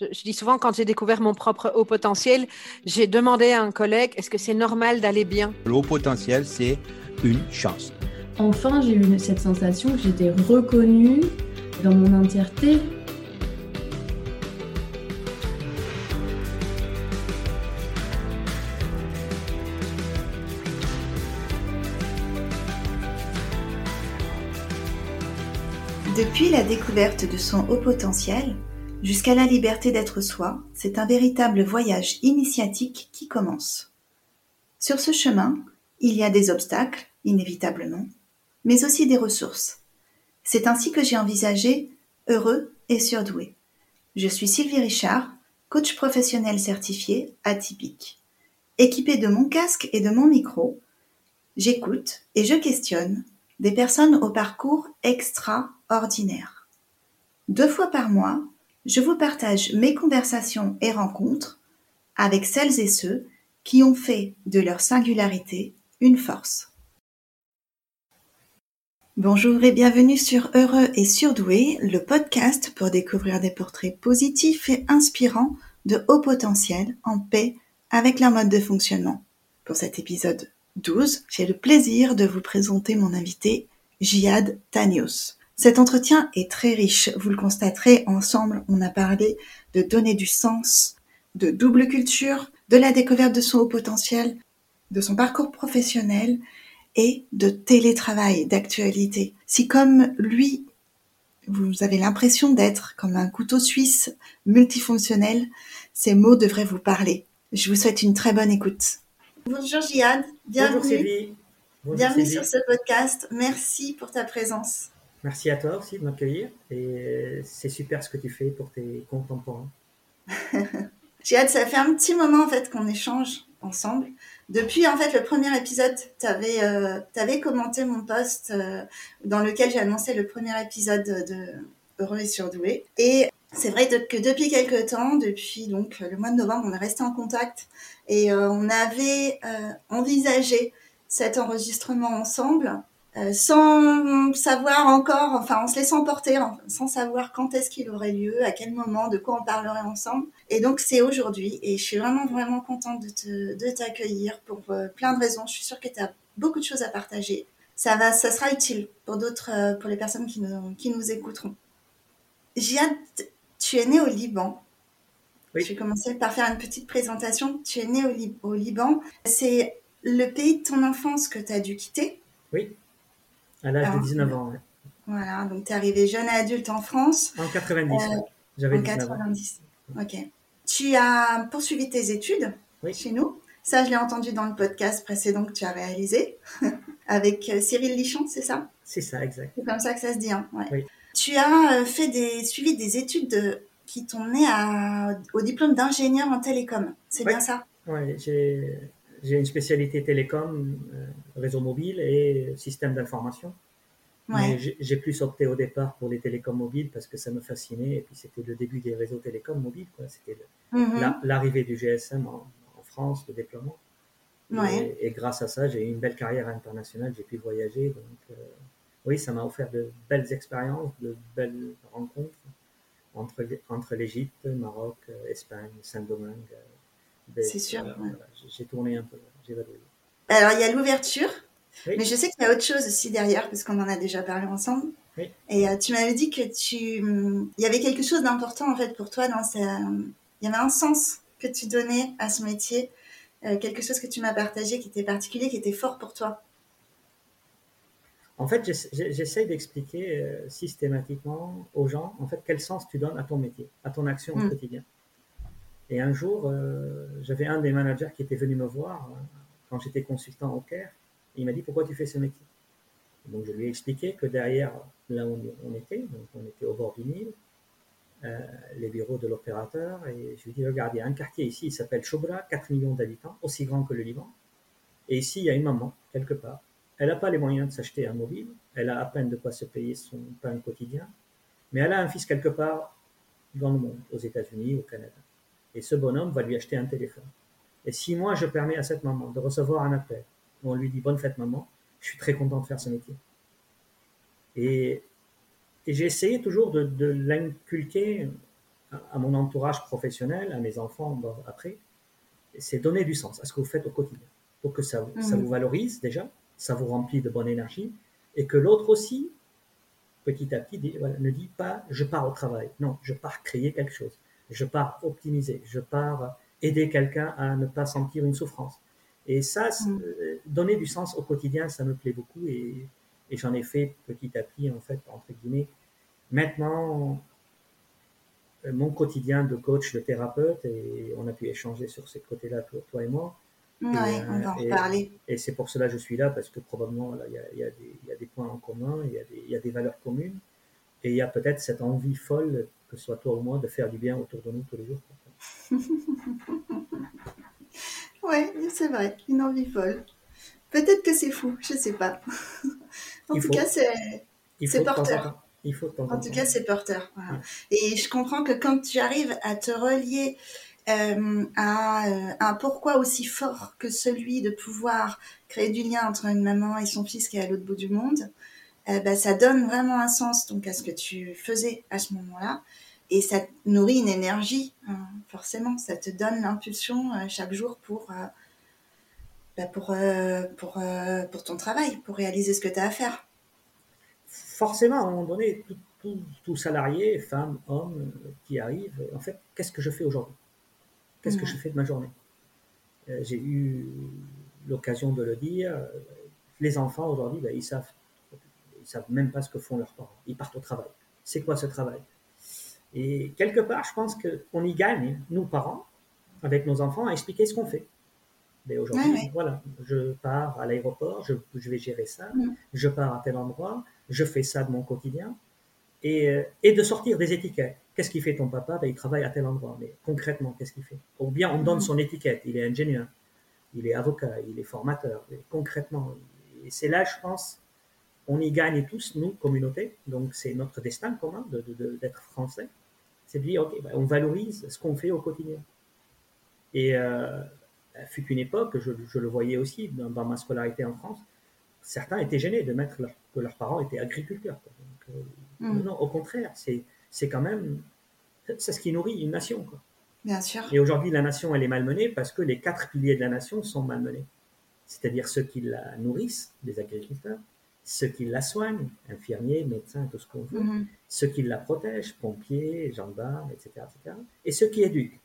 Je, dis souvent, quand j'ai découvert mon propre haut potentiel, j'ai demandé à un collègue, est-ce que c'est normal d'aller bien? Le haut potentiel, c'est une chance. Enfin, j'ai eu cette sensation que j'étais reconnue dans mon entièreté. Depuis la découverte de son haut potentiel, Jusqu'à la liberté d'être soi, c'est un véritable voyage initiatique qui commence. Sur ce chemin, il y a des obstacles, inévitablement, mais aussi des ressources. C'est ainsi que j'ai envisagé Heureux et surdoué. Je suis Sylvie Richard, coach professionnel certifié atypique. Équipée de mon casque et de mon micro, j'écoute et je questionne des personnes au parcours extraordinaire. Deux fois par mois, je vous partage mes conversations et rencontres avec celles et ceux qui ont fait de leur singularité une force. Bonjour et bienvenue sur Heureux et Surdoué, le podcast pour découvrir des portraits positifs et inspirants de haut potentiel en paix avec leur mode de fonctionnement. Pour cet épisode 12, j'ai le plaisir de vous présenter mon invité, Jihad Tanios. Cet entretien est très riche, vous le constaterez ensemble, on a parlé de donner du sens, de double culture, de la découverte de son haut potentiel, de son parcours professionnel et de télétravail, d'actualité. Si comme lui, vous avez l'impression d'être comme un couteau suisse multifonctionnel, ces mots devraient vous parler. Je vous souhaite une très bonne écoute. Bonjour Jihad, bienvenue. Bonjour Sylvie. bienvenue sur ce podcast. Merci pour ta présence. Merci à toi aussi de m'accueillir et c'est super ce que tu fais pour tes contemporains. J'ai hâte, ça fait un petit moment en fait qu'on échange ensemble. Depuis en fait le premier épisode, tu avais, euh, commenté mon post euh, dans lequel j'ai annoncé le premier épisode de Heureux et surdoué. Et c'est vrai que depuis quelques temps, depuis donc le mois de novembre, on est resté en contact et euh, on avait envisagé cet enregistrement ensemble euh, sans savoir encore, enfin en se laissant porter, sans savoir quand est-ce qu'il aurait lieu, à quel moment, de quoi on parlerait ensemble. Et donc c'est aujourd'hui et je suis vraiment vraiment contente de t'accueillir pour euh, plein de raisons. Je suis sûre que tu as beaucoup de choses à partager. Ça va, ça sera utile pour d'autres, euh, pour les personnes qui nous, qui nous écouteront. Jihad, tu es né au Liban. Oui. Je vais commencer par faire une petite présentation. Tu es né au, au Liban. C'est le pays de ton enfance que tu as dû quitter. Oui. À l'âge de 19 ans, Voilà, donc tu es arrivé jeune adulte en France. En 90, euh, j'avais 19 90. ok. Tu as poursuivi tes études chez nous. Ça, je l'ai entendu dans le podcast précédent que tu as réalisé avec euh, Cyril Lichon, c'est ça? C'est ça, exact. C'est comme ça que ça se dit. Hein oui. Tu as euh, fait des, suivi des études qui t'ont mené à, au diplôme d'ingénieur en télécom. C'est bien ça? Oui, j'ai j'ai une spécialité télécom, euh, réseau mobile et système d'information. Ouais. J'ai plus opté au départ pour les télécoms mobiles parce que ça me fascinait et puis c'était le début des réseaux télécoms mobiles. C'était mm-hmm. l'arrivée du GSM en, France, le déploiement. Ouais. Et, grâce à ça, j'ai eu une belle carrière internationale, j'ai pu voyager. Donc, euh, oui, ça m'a offert de belles expériences, de belles rencontres entre, entre l'Égypte, Maroc, euh, Espagne, Saint-Domingue, c'est sûr. J'ai tourné un peu, Alors, il y a l'ouverture, mais je sais qu'il y a autre chose aussi derrière, parce qu'on en a déjà parlé ensemble. Et euh, tu m'avais dit que tu, il y avait quelque chose d'important en fait pour toi dans Il y avait un sens que tu donnais à ce métier, euh, quelque chose que tu m'as partagé qui était particulier, qui était fort pour toi. En fait, j'essaye d'expliquer euh, systématiquement aux gens, en fait, quel sens tu donnes à ton métier, à ton action au mm. quotidien. Et un jour, euh, j'avais un des managers qui était venu me voir euh, quand j'étais consultant au Caire. il m'a dit Pourquoi tu fais ce métier? Donc je lui ai expliqué que derrière, là où on était, donc on était au bord du Nil, euh, les bureaux de l'opérateur, et je lui ai dit Regarde, il y a un quartier ici, il s'appelle Chobra, 4 millions d'habitants, aussi grand que le Liban. Et ici, il y a une maman, quelque part. Elle n'a pas les moyens de s'acheter un mobile, elle a à peine de quoi se payer son pain quotidien, mais elle a un fils quelque part dans le monde, aux États-Unis, au Canada. Et ce bonhomme va lui acheter un téléphone. Et si moi, je permets à cette maman de recevoir un appel où on lui dit bonne fête maman, je suis très content de faire ce métier. Et, j'ai essayé toujours de, l'inculquer à mon entourage professionnel, à mes enfants après, c'est donner du sens à ce que vous faites au quotidien. Pour que ça, ça mhm. vous valorise déjà, ça vous remplit de bonne énergie, et que l'autre aussi, petit à petit, ne dit pas je pars au travail. Non, je pars créer quelque chose. Je pars optimiser. Je pars aider quelqu'un à ne pas sentir une souffrance. Et ça, mhm. euh, donner du sens au quotidien, ça me plaît beaucoup et, et j'en ai fait petit à petit, en fait, entre guillemets. Maintenant, euh, mon quotidien de coach, de thérapeute, et on a pu échanger sur ce côté-là, toi, et moi. Oui, on va en parler. Et c'est pour cela que je suis là, parce que probablement, il y, y, y, a des points en commun, il y, y, a des valeurs communes, et il y a peut-être cette envie folle, que ce soit toi ou moi, de faire du bien autour de nous tous les jours. oui, c'est vrai, une envie folle. Peut-être que c'est fou, je ne sais pas. en tout cas, c'est porteur en, tout cas, c'est porteur. Et je comprends que quand tu arrives à te relier euh, à, euh, un pourquoi aussi fort que celui de pouvoir créer du lien entre une maman et son fils qui est à l'autre bout du monde, euh, bah, ça donne vraiment un sens donc à ce que tu faisais à ce moment-là. Et ça nourrit une énergie, hein, forcément. Ça te donne l'impulsion chaque jour pour, bah, pour, pour, pour ton travail, pour réaliser ce que tu as à faire forcément, à un moment donné, tout, salarié, femme, homme, qui arrive, en fait, qu'est-ce que je fais aujourd'hui? Qu'est-ce que je fais de ma journée? Euh, J'ai eu l'occasion de le dire. Les enfants aujourd'hui, ben, ils savent, ils savent même pas ce que font leurs parents. Ils partent au travail. C'est quoi ce travail? Et quelque part, je pense qu'on y gagne, nous parents, avec nos enfants, à expliquer ce qu'on fait. Mais aujourd'hui, voilà, je pars à l'aéroport, je, vais gérer ça, mm. je pars à tel endroit, je fais ça de mon quotidien, et, euh, et de sortir des étiquettes. Qu'est-ce qu'il fait ton papa? Ben, Il travaille à tel endroit, mais concrètement, qu'est-ce qu'il fait? Ou bien on donne mm. son étiquette, il est ingénieur, il est avocat, il est formateur, concrètement. Et c'est là, je pense, on y gagne tous, nous, communauté, donc c'est notre destin commun d'être de, de, français, c'est de dire, ok, ben, on valorise ce qu'on fait au quotidien. Et euh, fut une époque, je, je, le voyais aussi dans, dans, ma scolarité en France, certains étaient gênés de mettre que leurs parents étaient agriculteurs. Donc, euh, mm. Non, au contraire, c'est quand même c'est ce qui nourrit une nation. Quoi. Bien sûr. Et aujourd'hui, la nation, elle est malmenée parce que les quatre piliers de la nation sont malmenés. C'est-à-dire ceux qui la nourrissent, les agriculteurs, ceux qui la soignent, infirmiers, médecins, tout ce qu'on veut, mm-hmm. ceux qui la protègent, pompiers, gendarmes, etc., etc., et ceux qui éduquent,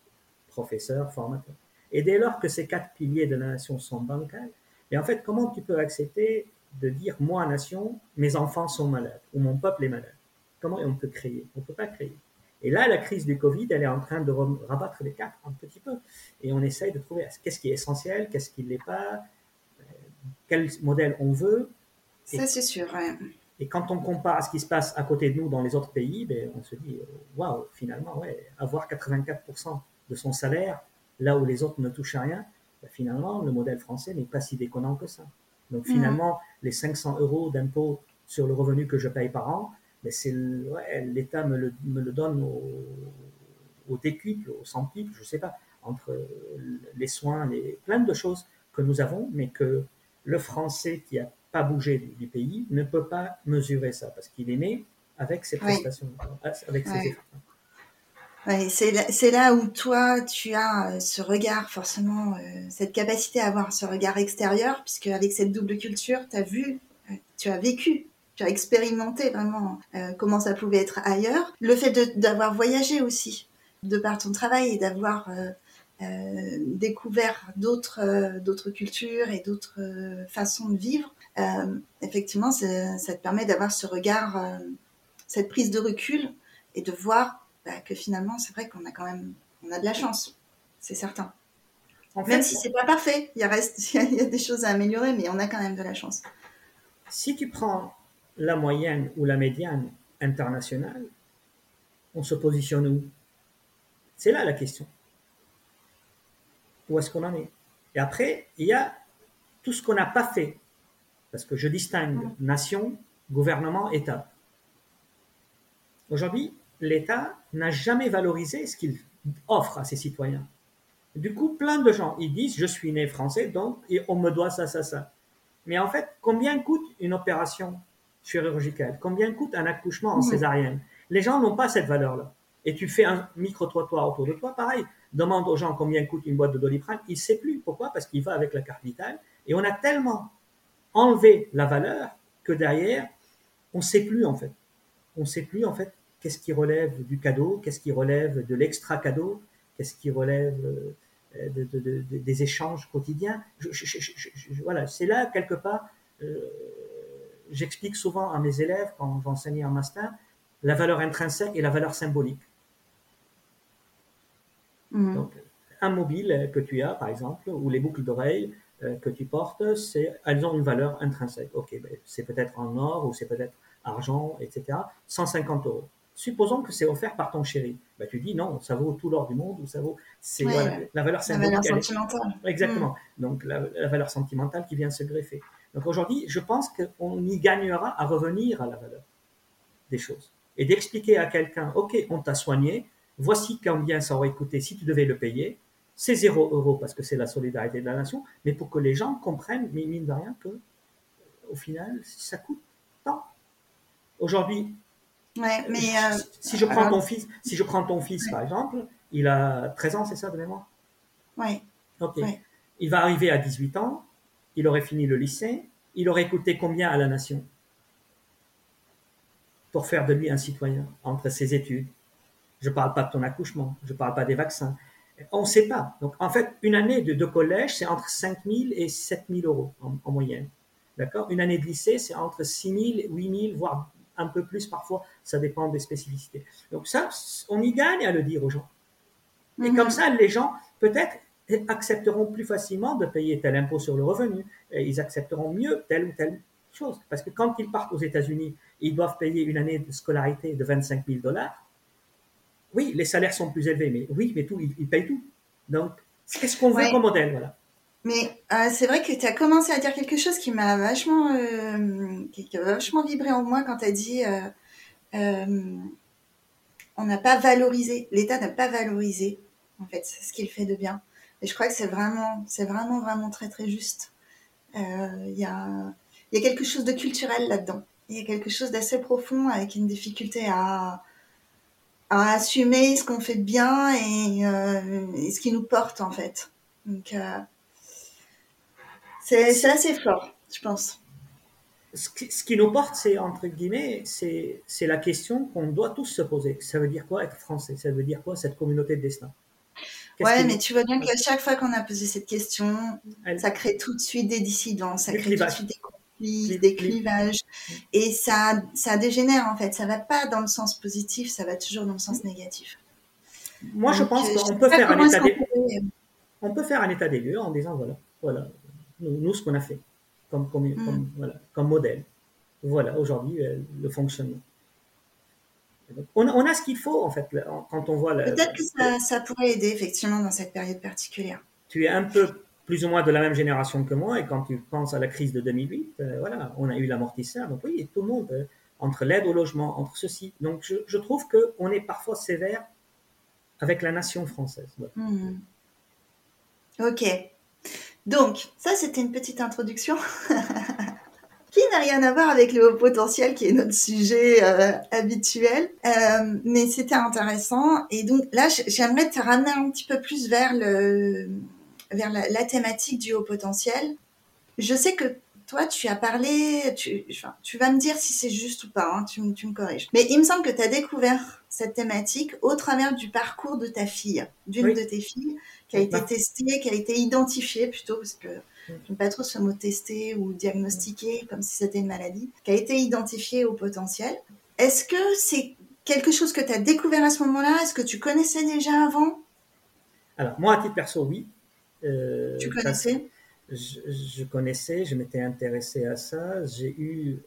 professeurs, formateurs. Et dès lors que ces quatre piliers de la nation sont bancals, et en fait, comment tu peux accepter de dire, moi, nation, mes enfants sont malades, ou mon peuple est malade? Comment on peut créer? On ne peut pas créer. Et là, la crise du Covid, elle est en train de rabattre les cartes un petit peu. Et on essaye de trouver qu'est-ce qui est essentiel, qu'est-ce qui ne l'est pas, euh, quel modèle on veut. Ça, c'est sûr. Et quand on compare à ce qui se passe à côté de nous dans les autres pays, ben, on se dit, waouh, finalement, ouais, avoir 84% de son salaire là où les autres ne touchent à rien, ben, finalement, le modèle français n'est pas si déconnant que ça. Donc mm. finalement, les 500 euros d'impôt sur le revenu que je paye par an, mais c'est l'État me le, me le, donne au, au décuple, au centuple, je ne sais pas, entre les soins, les, plein de choses que nous avons, mais que le Français qui n'a pas bougé du, pays ne peut pas mesurer ça, parce qu'il est né avec ses prestations, avec ses Ouais, c'est là, où toi, tu as euh, ce regard, forcément, euh, cette capacité à avoir ce regard extérieur, puisque avec cette double culture, tu as vu, euh, tu as vécu tu as expérimenté vraiment euh, comment ça pouvait être ailleurs. Le fait d'avoir voyagé aussi, de par ton travail et d'avoir euh, euh, découvert d'autres d'autres cultures et d'autres façons de vivre, effectivement, ça te permet d'avoir ce regard, cette prise de recul et de voir bah, que finalement, c'est vrai qu'on a quand même on a de la chance, c'est certain. En même si c'est pas parfait, il, reste, il y a des choses à améliorer, mais on a quand même de la chance. Si tu prends la moyenne ou la médiane internationale, on se positionne où? C'est là la question. Où est-ce qu'on en est Et après, il y a tout ce qu'on n'a pas fait. Parce que je distingue nation, gouvernement, État. Aujourd'hui, l'État n'a jamais valorisé ce qu'il offre à ses citoyens. Du coup, plein de gens, ils disent, je suis né français, donc on me doit ça, ça, ça. Mais en fait, combien coûte une opération chirurgicale? Combien coûte un accouchement en césarienne? Les gens n'ont pas cette valeur-là. et tu fais un micro-trottoir autour de toi, pareil, demande aux gens combien coûte une boîte de Doliprane, il ne sait plus. Pourquoi Parce qu'il va avec la carte vitale. Et on a tellement enlevé la valeur que derrière, on ne sait plus en fait. On ne sait plus en fait qu'est-ce qui relève du cadeau, qu'est-ce qui relève de l'extra cadeau, qu'est-ce qui relève euh, des échanges quotidiens. voilà, c'est là quelque part, euh, j'explique souvent à mes élèves quand j'enseigne en master, la valeur intrinsèque et la valeur symbolique. Mhm. Donc, un mobile que tu as, par exemple, ou les boucles d'oreilles euh, que tu portes, c'est, elles ont une valeur intrinsèque. Ok, ben, c'est peut-être en or ou c'est peut-être argent, etc. 150 euros. Supposons que c'est offert par ton chéri. Ben, tu dis non, ça vaut tout l'or du monde ou ça vaut. C'est la valeur. La sentimentale. Exactement. Mhm. Donc la, valeur sentimentale qui vient se greffer. Donc aujourd'hui, je pense qu'on y gagnera à revenir à la valeur des choses et d'expliquer à quelqu'un, ok, on t'a soigné, voici combien ça aurait coûté si tu devais le payer. C'est zéro euro parce que c'est la solidarité de la nation, mais pour que les gens comprennent, mais mine de rien, que au final, ça coûte tant. Aujourd'hui, ouais, mais euh, si je prends ton fils, si je prends ton fils par exemple, il a 13 ans, c'est ça de mémoire? Oui. Ok. Il va arriver à 18 ans, il aurait fini le lycée, il aurait coûté combien à la nation? Pour faire de lui un citoyen entre ses études, je ne parle pas de ton accouchement, je ne parle pas des vaccins. On ne sait pas. Donc, en fait, une année de, collège, c'est entre 5 000 et 7 000 euros en, moyenne. D'accord? Une année de lycée, c'est entre 6 000, 8 000, voire un peu plus parfois. Ça dépend des spécificités. Donc, ça, on y gagne à le dire aux gens. Et comme mhm. ça, les gens, peut-être, accepteront plus facilement de payer tel impôt sur le revenu. Et ils accepteront mieux telle ou telle chose. Parce que quand ils partent aux États-Unis, ils doivent payer une année de scolarité de 25 000 dollars oui, les salaires sont plus élevés, mais oui, mais tout, ils, payent tout. Donc, qu'est-ce qu'on veut comme modèle, voilà. Mais euh, c'est vrai que tu as commencé à dire quelque chose qui m'a vachement, euh, qui, a vachement vibré en moi quand tu as dit euh, on n'a pas valorisé, l'État n'a pas valorisé en fait ce qu'il fait de bien. Et je crois que c'est vraiment, c'est vraiment, vraiment très, très juste. Il y a, y, a, quelque chose de culturel là-dedans. Il y a quelque chose d'assez profond avec une difficulté à, à assumer ce qu'on fait de bien euh, et, ce qui nous porte en fait. Donc euh, c'est assez fort, je pense. Ce qui, ce qui nous porte, c'est entre guillemets, c'est la question qu'on doit tous se poser. Ça veut dire quoi être français? Ça veut dire quoi cette communauté de destin? Ouais, mais tu vois bien qu'à chaque fois qu'on a posé cette question, ça crée tout de suite des dissidences, ça crée tout de suite des des clivages. Et ça, ça dégénère en fait. Ça va pas dans le sens positif, ça va toujours dans le sens négatif. Moi, je pense qu'on peut faire un état des On peut faire un état des lieux en disant voilà, voilà, nous, ce qu'on a fait comme, comme, mm. voilà, comme modèle. Voilà, aujourd'hui, euh, le fonctionnement. On, on, a ce qu'il faut, en fait, quand on voit... Peut-être que ça, ça pourrait aider, effectivement, dans cette période particulière. Tu es un peu plus ou moins de la même génération que moi, et quand tu penses à la crise de 2008, euh, voilà, on a eu l'amortisseur. Donc oui, tout le monde, euh, entre l'aide au logement, entre ceci. Donc je, je trouve qu'on est parfois sévère avec la nation française. Hmm. Ok. Donc, ça, c'était une petite introduction qui n'a rien à voir avec le haut potentiel, qui est notre sujet euh, habituel. mais c'était intéressant. Et donc là, j'aimerais te ramener un petit peu plus vers le vers la, thématique du haut potentiel. Je sais que toi, tu as parlé, tu, tu vas me dire si c'est juste ou pas, hein, tu, tu, me corriges. Mais il me semble que tu as découvert cette thématique au travers du parcours de ta fille, d'une de tes filles, qui a été testée, qui a été identifiée plutôt, parce que je n'aime pas trop ce mot tester ou diagnostiquer comme si c'était une maladie, qui a été identifiée au potentiel. Est-ce que c'est quelque chose que tu as découvert à ce moment-là? Est-ce que tu connaissais déjà avant? Alors, moi, à titre perso, oui. Euh, tu connaissais? je, connaissais, je m'étais intéressé à ça. J'ai eu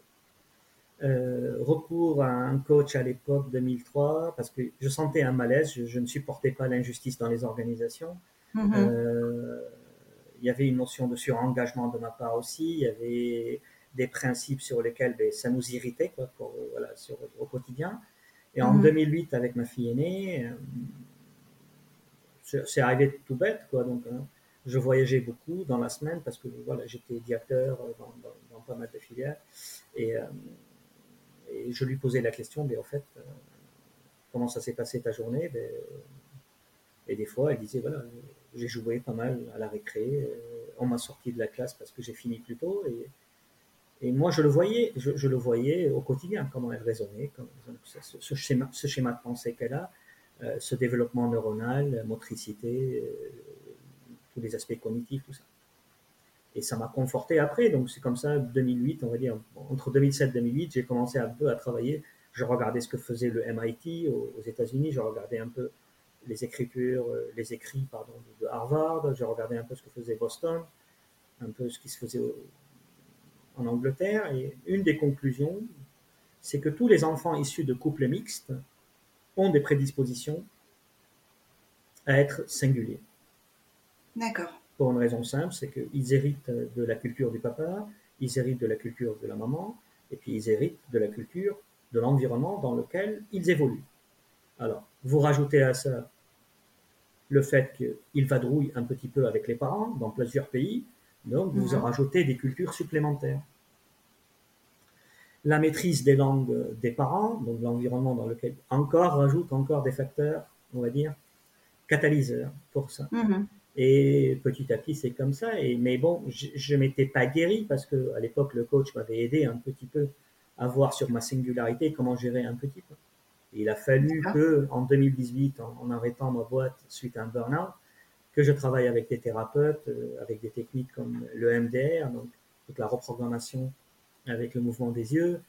euh, recours à un coach à l'époque 2003 parce que je sentais un malaise, je, ne supportais pas l'injustice dans les organisations. Mm-hmm. Euh, il y avait une notion de surengagement de ma part aussi, il y avait des principes sur lesquels ben, ça nous irritait quoi, voilà, sur, au quotidien. Et en 2008, mm-hmm. avec ma fille aînée, c'est arrivé tout bête, quoi. Donc, hein, je voyageais beaucoup dans la semaine parce que voilà, j'étais directeur dans, dans, pas mal de filières. Et, euh, et, je lui posais la question, mais en fait, euh, comment ça s'est passé ta journée? Ben, Et des fois, elle disait, voilà, j'ai joué pas mal à la récré, on m'a sorti de la classe parce que j'ai fini plus tôt. Et, moi, je le voyais, je, le voyais au quotidien, comment elle raisonnait, ce, schéma, ce schéma de pensée qu'elle a, euh, ce développement neuronal, motricité, euh, tous les aspects cognitifs, tout ça. Et ça m'a conforté après, donc c'est comme ça, 2008, on va dire, entre 2007 et 2008, j'ai commencé un peu à travailler. Je regardais ce que faisait le MIT aux, États-Unis, je regardais un peu les écritures, euh, les écrits de Harvard, je regardais un peu ce que faisait Boston, un peu ce qui se faisait en Angleterre. Et une des conclusions, c'est que tous les enfants issus de couples mixtes ont des prédispositions à être singuliers. D'accord. Pour une raison simple, c'est qu'ils héritent de la culture du papa, ils héritent de la culture de la maman, et puis ils héritent de la culture de l'environnement dans lequel ils évoluent. Alors, vous rajoutez à ça le fait qu'ils vadrouillent un petit peu avec les parents dans plusieurs pays, donc, vous en mhm. rajoutez des cultures supplémentaires. La maîtrise des langues des parents, donc l'environnement dans lequel encore rajoute encore des facteurs, on va dire, catalyseurs pour ça. Mhm. Et petit à petit, c'est comme ça. Et, mais bon, je ne m'étais pas guéri parce que à l'époque, le coach m'avait aidé un petit peu à voir sur ma singularité comment gérer un petit peu. il a fallu que, en 2018, en, en, arrêtant ma boîte suite à un burn-out, que je travaille avec des thérapeutes, euh, avec des techniques comme le MDR, donc toute la reprogrammation avec le mouvement des yeux,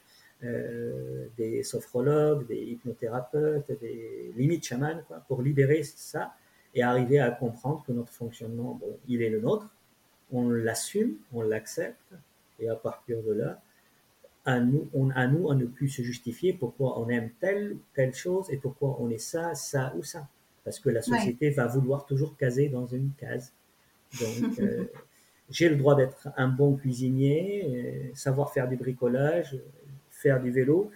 euh, des sophrologues, des hypnothérapeutes, des limites chamans, quoi, pour libérer ça et arriver à comprendre que notre fonctionnement, bon, il est le nôtre, on l'assume, on l'accepte, et à partir de là, à nous, on, à nous, à ne plus se justifier pourquoi on aime telle ou telle chose et pourquoi on est ça, ça ou ça parce que la société va vouloir toujours caser dans une case. Donc, euh, j'ai le droit d'être un bon cuisinier, euh, savoir faire du bricolage, faire du vélo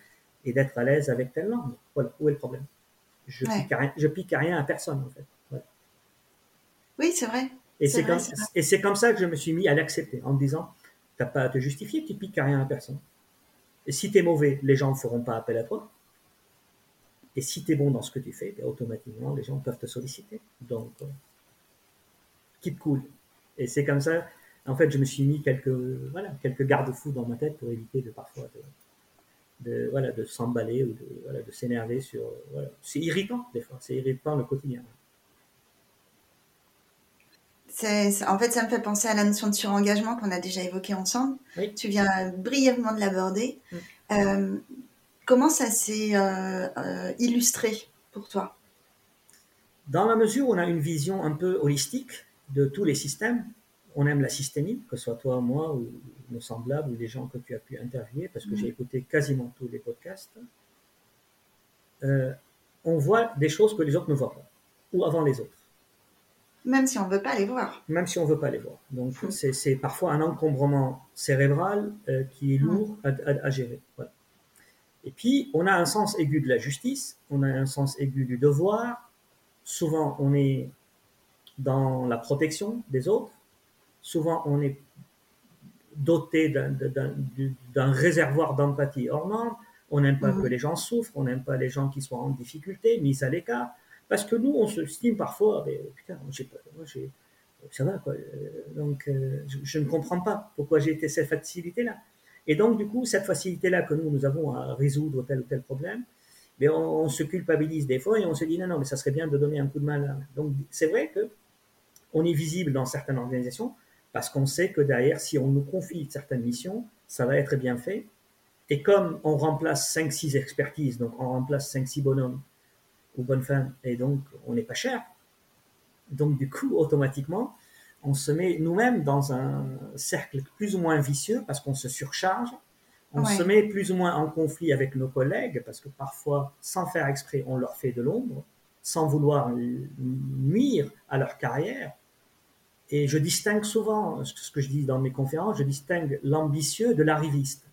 et d'être à l'aise avec telle langue. Voilà, où est le problème? Je, pique rien, je pique à rien à personne, en fait. Oui, c'est vrai. Et c'est comme, comme, ça que je me suis mis à l'accepter, en me disant, tu n'as pas à te justifier, tu piques à rien à personne. Et si tu es mauvais, les gens ne feront pas appel à toi. Et si tu es bon dans ce que tu fais, ben, automatiquement, les gens peuvent te solliciter. Donc, euh, keep cool. Et c'est comme ça, en fait, je me suis mis quelques, voilà, quelques garde-fous dans ma tête pour éviter de parfois de, voilà, de s'emballer ou de, voilà, de s'énerver sur. Voilà. C'est irritant, des fois. C'est irritant le quotidien. En fait, ça me fait penser à la notion de surengagement qu'on a déjà évoqué ensemble. Tu viens brièvement de l'aborder. Mm. Euh, Comment ça s'est euh, euh, illustré pour toi? Dans la mesure où on a une vision un peu holistique de tous les systèmes, on aime la systémie, que ce soit toi, moi, ou nos semblables, ou les gens que tu as pu interviewer, parce que j'ai mm. écouté quasiment tous les podcasts, on voit des choses que les autres ne voient pas, ou avant les autres. Même si on ne veut pas les voir. Même si on ne veut pas les voir. Donc, c'est parfois un encombrement cérébral qui est lourd à, à gérer. Voilà. Et puis, on a un sens aigu de la justice, on a un sens aigu du devoir. Souvent, on est dans la protection des autres. Souvent, on est doté d'un réservoir d'empathie hors norme. On n'aime pas que les gens souffrent, on n'aime pas les gens qui soient en difficulté, mis à l'écart. Parce que nous, on se estime parfois, mais, putain, moi, ça va, quoi. Donc, euh, je, ne comprends pas pourquoi j'ai été cette facilité-là. Et donc, du coup, cette facilité-là que nous, nous avons à résoudre tel ou tel problème, mais on, se culpabilise des fois et on se dit non, non, mais ça serait bien de donner un coup de main Donc, c'est vrai que on est visible dans certaines organisations parce qu'on sait que derrière, si on nous confie certaines missions, ça va être bien fait. Et comme on remplace 5-6 expertises, donc on remplace 5-6 bonhommes ou bonnes femmes, et donc on n'est pas cher, donc du coup, automatiquement, on se met nous-mêmes dans un cercle plus ou moins vicieux parce qu'on se surcharge. On se met plus ou moins en conflit avec nos collègues parce que parfois, sans faire exprès, on leur fait de l'ombre, sans vouloir nuire à leur carrière. Et je distingue souvent, ce que je dis dans mes conférences, je distingue l'ambitieux de l'arriviste.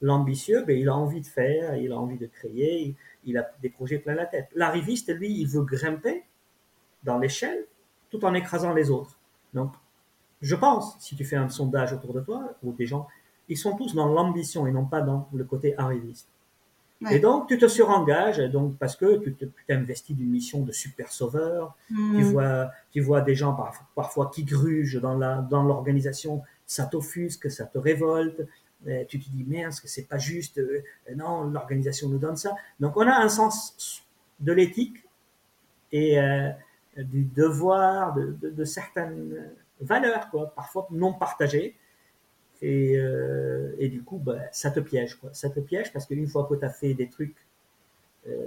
L'ambitieux, ben, il a envie de faire, il a envie de créer, il a des projets plein la tête. L'arriviste, lui, il veut grimper dans l'échelle tout en écrasant les autres. Donc, je pense, si tu fais un sondage autour de toi, ou des gens, ils sont tous dans l'ambition et non pas dans le côté arriviste. Et donc, tu te surengages, donc, parce que tu t'investis d'une mission de super sauveur. Tu, vois, tu vois des gens parfois, qui grugent dans l'organisation, dans ça t'offusque, ça te révolte. Tu te dis, merde, ce que c'est pas juste euh, Non, l'organisation nous donne ça. Donc, on a un sens de l'éthique et euh, du devoir, de, certaines valeurs, quoi, parfois non partagées. Et, euh, et, du coup, bah, ça te piège. Quoi. Ça te piège parce qu'une fois que tu as fait des trucs euh,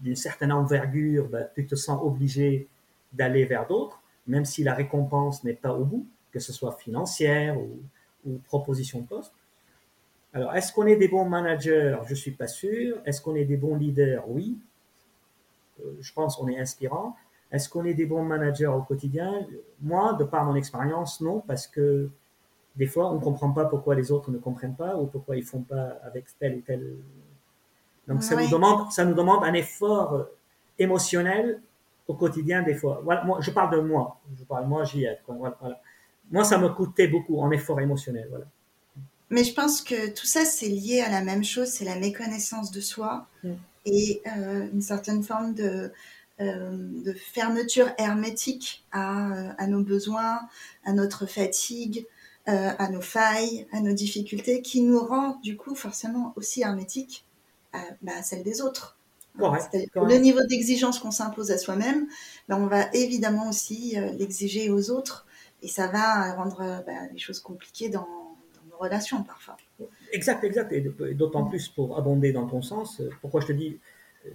d'une certaine envergure, bah, tu te sens obligé d'aller vers d'autres, même si la récompense n'est pas au bout, que ce soit financière ou, ou proposition de poste. Alors, est-ce qu'on est des bons managers? Je ne suis pas sûr. Est-ce qu'on est des bons leaders? Oui. Euh, je pense qu'on est inspirant. Est-ce qu'on est des bons managers au quotidien? Moi, de par mon expérience, non, parce que des fois, on ne comprend pas pourquoi les autres ne comprennent pas ou pourquoi ils font pas avec tel ou tel. Donc, ça, nous demande, ça nous demande un effort euh, émotionnel au quotidien, des fois. Voilà, moi, je parle de moi. Je parle, moi, j'y ai. Voilà, Moi, ça me coûtait beaucoup en effort émotionnel. Voilà. Mais je pense que tout ça, c'est lié à la même chose, c'est la méconnaissance de soi et euh, une certaine forme de, euh, de fermeture hermétique à, à, nos besoins, à notre fatigue, euh, à nos failles, à nos difficultés, qui nous rend du coup forcément aussi hermétiques à, bah, celles des autres. Le niveau d'exigence qu'on s'impose à soi-même, bah, on va évidemment aussi euh, l'exiger aux autres, et ça va rendre euh, bah, les choses compliquées dans, nos relations parfois. Exact, exact, et d'autant plus pour abonder dans ton sens. Pourquoi je te dis,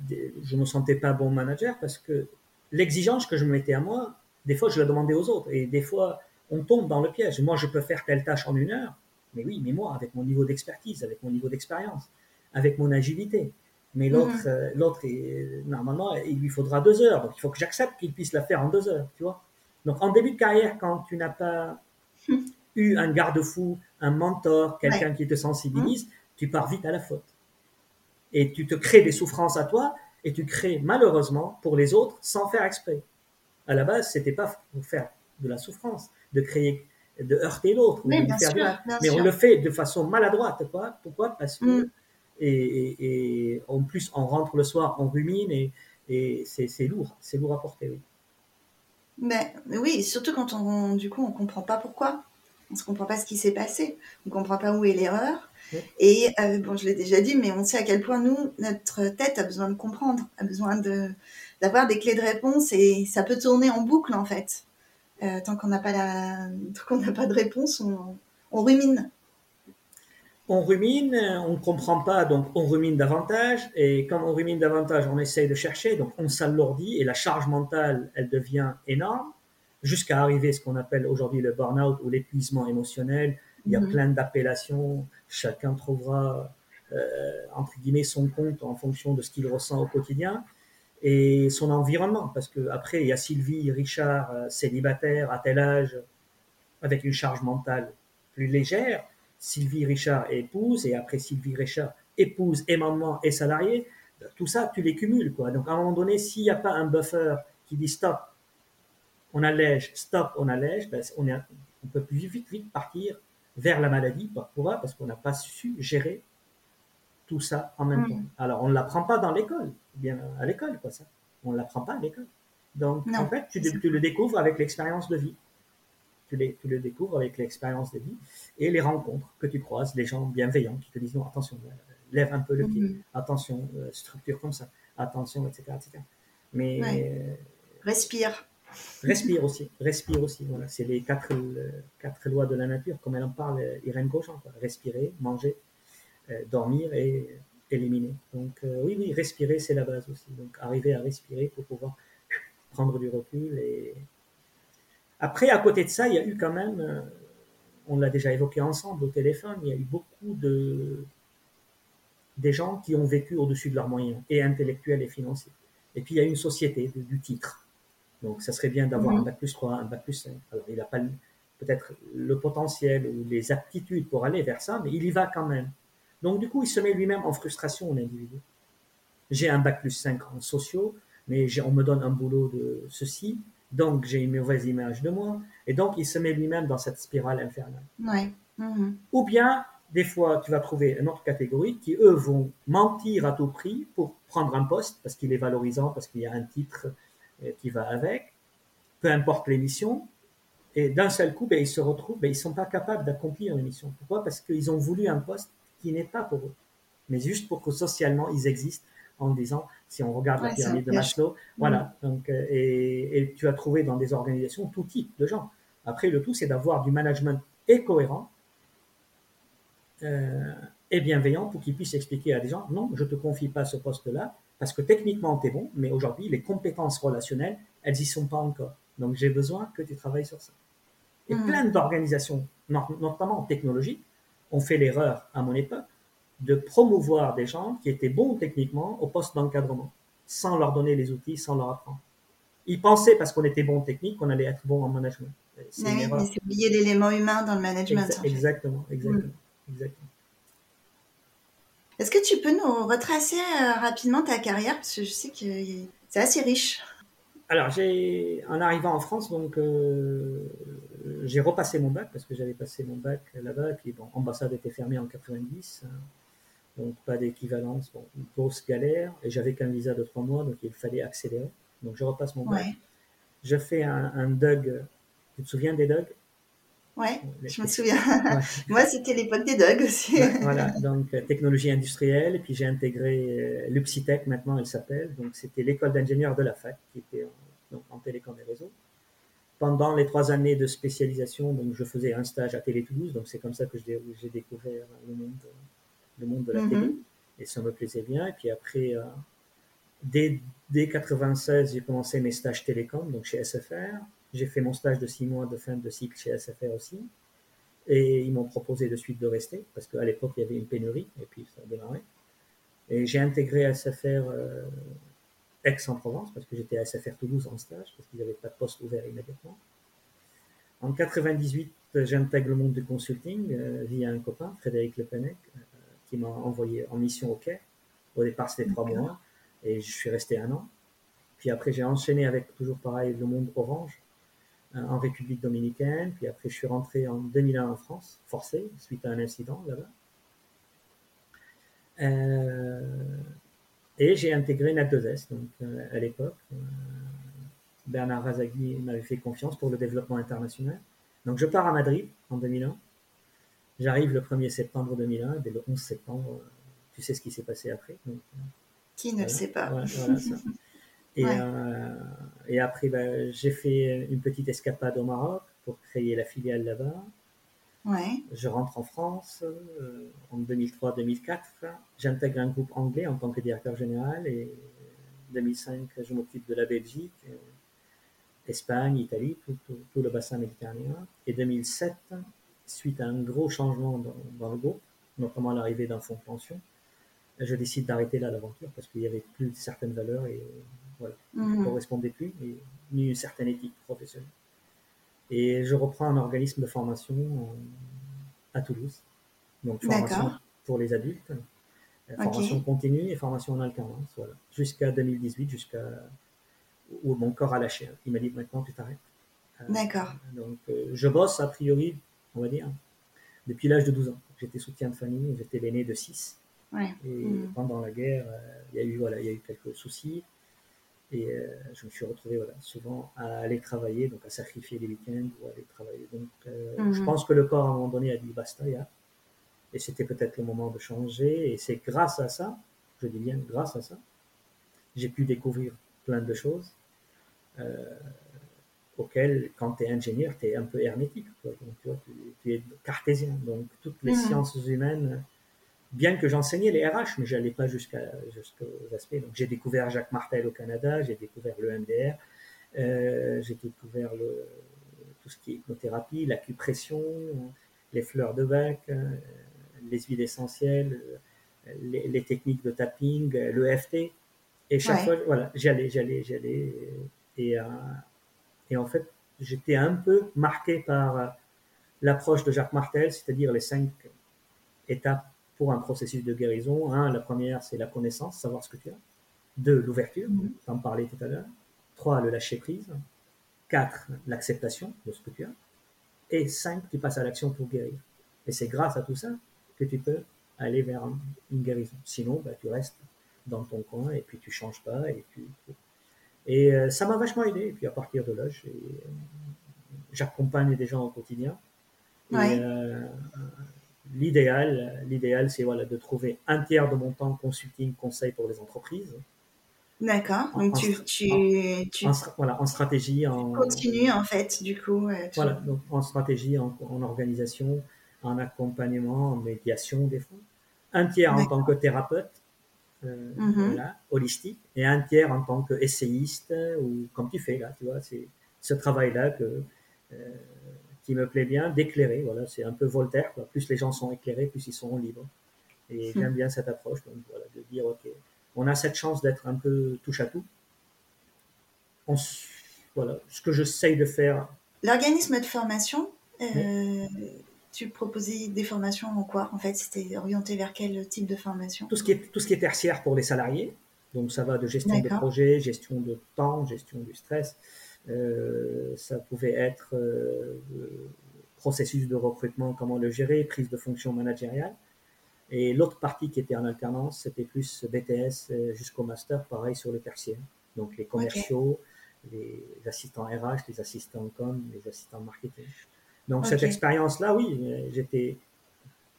je ne me sentais pas bon manager? Parce que l'exigence que je me mettais à moi, des fois je la demandais aux autres, et des fois on tombe dans le piège. Moi, je peux faire telle tâche en une heure, mais oui, mais moi, avec mon niveau d'expertise, avec mon niveau d'expérience, avec mon agilité. Mais l'autre, mhm. euh, l'autre, normalement, il lui faudra deux heures. Donc, il faut que j'accepte qu'il puisse la faire en deux heures, tu vois? Donc, en début de carrière, quand tu n'as pas eu un garde-fou, un mentor, quelqu'un qui te sensibilise, mhm. tu pars vite à la faute. Et tu te crées des souffrances à toi et tu crées malheureusement pour les autres sans faire exprès. À la base, c'était pas pour faire de la souffrance, de créer, de heurter l'autre, mais on le fait de façon maladroite, quoi. Pourquoi? Parce que mm. et, en plus on rentre le soir, on rumine et, et c'est lourd, c'est lourd à porter, oui. Mais, oui, surtout quand on, du coup, on comprend pas pourquoi. On ne comprend pas ce qui s'est passé. On ne comprend pas où est l'erreur. Et euh, bon, je l'ai déjà dit, mais on sait à quel point nous, notre tête a besoin de comprendre, a besoin de d'avoir des clés de réponse et ça peut tourner en boucle en fait. Euh, tant qu'on n'a pas, la... n'a pas de réponse, on, rumine. On rumine, on ne comprend pas, donc on rumine davantage. Et quand on rumine davantage, on essaye de chercher, donc on s'alourdit et la charge mentale, elle devient énorme, jusqu'à arriver à ce qu'on appelle aujourd'hui le burn-out ou l'épuisement émotionnel. Il y a mhm. plein d'appellations, chacun trouvera, euh, entre guillemets, son compte en fonction de ce qu'il ressent au quotidien et son environnement. Parce que après, il y a Sylvie, Richard, euh, célibataire, à tel âge, avec une charge mentale plus légère. Sylvie, Richard, épouse, et après Sylvie, Richard, épouse et maman et salarié. Tout ça, tu les cumules, quoi. Donc, à un moment donné, s'il n'y a pas un buffer qui dit stop, on allège, stop, on allège, ben, on, est, on peut plus vite, vite partir vers la maladie. Pourquoi? Parce qu'on n'a pas su gérer tout ça en même mm. temps. Alors, on ne l'apprend pas dans l'école, bien à l'école, quoi, ça. On ne l'apprend pas à l'école. Donc, en fait, tu, le découvres avec l'expérience de vie. Tu, tu, le découvres avec l'expérience de vie et les rencontres que tu croises, les gens bienveillants qui te disent non, attention, euh, lève un peu le pied, mm-hmm. attention, euh, structure comme ça, attention, etc. etc. Mais. Euh, respire. Respire aussi, respire aussi. Voilà, c'est les quatre, quatre lois de la nature, comme elle en parle Irène Gauchamp. Respirer, manger, euh, dormir et éliminer. Donc euh, oui, oui, respirer, c'est la base aussi. Donc arriver à respirer pour pouvoir prendre du recul. Et... Après, à côté de ça, il y a eu quand même, euh, on l'a déjà évoqué ensemble au téléphone, il y a eu beaucoup de des gens qui ont vécu au-dessus de leurs moyens, et intellectuels et financiers. Et puis il y a une société du titre. Donc ça serait bien d'avoir un bac plus 3, un bac plus 5. Alors il n'a pas peut-être le potentiel ou les aptitudes pour aller vers ça, mais il y va quand même. Donc, du coup, il se met lui-même en frustration, l'individu. J'ai un bac plus 5 en sociaux, mais on me donne un boulot de ceci, donc j'ai une mauvaise image de moi, et donc il se met lui-même dans cette spirale infernale. Ouais. Mhm. Ou bien, des fois, tu vas trouver une autre catégorie qui, eux, vont mentir à tout prix pour prendre un poste parce qu'il est valorisant, parce qu'il y a un titre euh, qui va avec, peu importe l'émission. Et d'un seul coup, ben, ils se retrouvent, ben, ils ne sont pas capables d'accomplir l'émission. Pourquoi? Parce qu'ils ont voulu un poste qui n'est pas pour eux, mais juste pour que socialement, ils existent en disant, si on regarde la pyramide de Maslow, voilà. Mm. Donc, euh, et, et, tu as trouvé dans des organisations tout type de gens. Après, le tout, c'est d'avoir du management et cohérent euh, et bienveillant pour qu'ils puissent expliquer à des gens, non, je ne te confie pas ce poste-là, parce que techniquement, tu es bon, mais aujourd'hui, les compétences relationnelles, elles n'y sont pas encore. Donc, j'ai besoin que tu travailles sur ça. Et mm. plein d'organisations, notamment technologiques, ont fait l'erreur, à mon époque, de promouvoir des gens qui étaient bons techniquement au poste d'encadrement, sans leur donner les outils, sans leur apprendre. Ils pensaient, parce qu'on était bon technique, qu'on allait être bon en management. C'est oui, oublier l'élément humain dans le management. Exactement, exactement. Mm. Exactement. Est-ce que tu peux nous retracer euh, rapidement ta carrière? Parce que je sais que c'est assez riche. Alors, j'ai, en arrivant en France, donc, euh, j'ai repassé mon bac parce que j'avais passé mon bac là-bas. Et puis, bon, l'ambassade était fermée en 90. Donc, pas d'équivalence. Bon, grosse galère. Et j'avais qu'un visa de trois mois, donc il fallait accélérer. Donc, je repasse mon bac. Je fais un, un DUG. Tu te souviens des DUG Ouais, je me souviens. Moi, c'était l'époque des Dogs aussi. voilà, donc euh, technologie industrielle, et puis j'ai intégré euh, l'UPSITEC, maintenant elle s'appelle. Donc c'était l'école d'ingénieurs de la fac, qui était en, donc, en télécom et réseau. Pendant les trois années de spécialisation, donc je faisais un stage à Télé Toulouse, donc c'est comme ça que j'ai découvert le monde, le monde de la télé, mm-hmm. et ça me plaisait bien. Et puis après, euh, dès, dès 96, j'ai commencé mes stages télécom, donc chez SFR. J'ai fait mon stage de six mois de fin de cycle chez SFR aussi. Et ils m'ont proposé de suite de rester, parce qu'à l'époque, il y avait une pénurie, et puis ça a démarré. Et j'ai intégré SFR euh, Aix-en-Provence, parce que j'étais à SFR Toulouse en stage, parce qu'ils n'avaient pas de poste ouvert immédiatement. En 98, j'intègre le monde du consulting euh, via un copain, Frédéric Le Pennec, euh, qui m'a envoyé en mission au Quai. Au départ, c'était trois mois, et je suis resté un an. Puis après, j'ai enchaîné avec toujours pareil le monde Orange, euh, en République dominicaine. Puis après, je suis rentré en 2001 en France, forcé, suite à un incident là-bas. Euh, et j'ai intégré NAT2S, donc euh, à l'époque. Bernard Razagui m'avait fait confiance pour le développement international. Donc je pars à Madrid en 2001. J'arrive le 1er septembre 2001, dès le 11 septembre, tu sais ce qui s'est passé après. qui ne le sait pas et, euh, et après, ben, j'ai fait une petite escapade au Maroc pour créer la filiale là-bas. Ouais. Je rentre en France euh, en 2003-2004. J'intègre un groupe anglais en tant que directeur général et 2005, je m'occupe de la Belgique, euh, Espagne, Italie, tout, tout, le bassin méditerranéen. Et 2007, suite à un gros changement dans, dans le groupe, notamment l'arrivée d'un fonds de pension, je décide d'arrêter là l'aventure parce qu'il n'y avait plus certaines valeurs et voilà, ne correspondait plus, et, ni une certaine éthique professionnelle. Et je reprends un organisme de formation à Toulouse, donc formation pour les adultes, euh, formation continue et formation en alternance, voilà, jusqu'à 2018, jusqu'à où mon corps a lâché. Il m'a dit maintenant tu t'arrêtes. Euh, D'accord. Donc euh, je bosse a priori, on va dire, depuis l'âge de 12 ans. J'étais soutien de famille, j'étais l'aîné de 6. Ouais. Et mhm. pendant la guerre, il y a eu voilà, il y a eu quelques soucis. Et euh, je me suis retrouvé voilà, souvent à aller travailler, donc à sacrifier les week-ends ou à aller travailler. Donc euh, je mhm. pense que le corps à un moment donné a dit basta, ya. Et c'était peut-être le moment de changer. Et c'est grâce à ça, je dis bien grâce à ça, j'ai pu découvrir plein de choses euh, auxquelles, quand tu es ingénieur, tu es un peu hermétique. Donc, tu, vois, tu, es cartésien. Donc toutes les mhm. sciences humaines bien que j'enseignais les RH, mais j'allais pas jusqu'à jusqu'aux aspects. Donc j'ai découvert Jacques Martel au Canada, j'ai découvert le MDR, euh, j'ai découvert le, tout ce qui est hypnothérapie, l'acupression, les fleurs de bac, euh, les huiles essentielles, les, les, techniques de tapping, le FT. Et chaque fois, voilà, j'allais, j'allais, j'allais. Et, euh, et en fait, j'étais un peu marqué par l'approche de Jacques Martel, c'est-à-dire les cinq étapes pour un processus de guérison. Un, la première, c'est la connaissance, savoir ce que tu as. Deux, l'ouverture, mm en parlais tout à l'heure. Trois, le lâcher prise. Quatre, l'acceptation de ce que tu as. Et cinq, tu passes à l'action pour guérir. Et c'est grâce à tout ça que tu peux aller vers une guérison. Sinon, bah, tu restes dans ton coin et puis tu changes pas et puis et euh, ça m'a vachement aidé. Et puis à partir de là, j'accompagne des gens au quotidien. Euh, l'idéal, l'idéal, c'est voilà de trouver un tiers de mon temps consulting, conseil pour les entreprises. D'accord. Donc tu, tu, tu, en, voilà, en stratégie, en continue en fait, du coup. Voilà, donc en stratégie, en, en, organisation, en accompagnement, en médiation des fois. Un tiers en tant que thérapeute, euh, mhm. voilà, holistique, et un tiers en tant qu'essayiste ou comme tu fais là, tu vois, c'est ce travail-là que euh, qui me plaît bien, d'éclairer. Voilà, c'est un peu Voltaire. Quoi. Plus les gens sont éclairés, plus ils seront libres. Et hmm. j'aime bien cette approche, donc voilà, de dire ok, on a cette chance d'être un peu touche à tout. voilà, ce que j'essaye de faire. L'organisme de formation, euh, tu proposais des formations en quoi En fait, c'était orienté vers quel type de formation? Tout ce, qui est, tout ce qui est tertiaire pour les salariés. Donc ça va de gestion de projet, gestion de temps, gestion du stress. Euh, ça pouvait être euh, processus de recrutement, comment le gérer, prise de fonction managériale. Et l'autre partie qui était en alternance, c'était plus BTS euh, jusqu'au master, pareil sur le tertiaire. Donc les commerciaux, les assistants RH, les assistants com, les assistants marketing. Donc cette expérience-là, oui, j'étais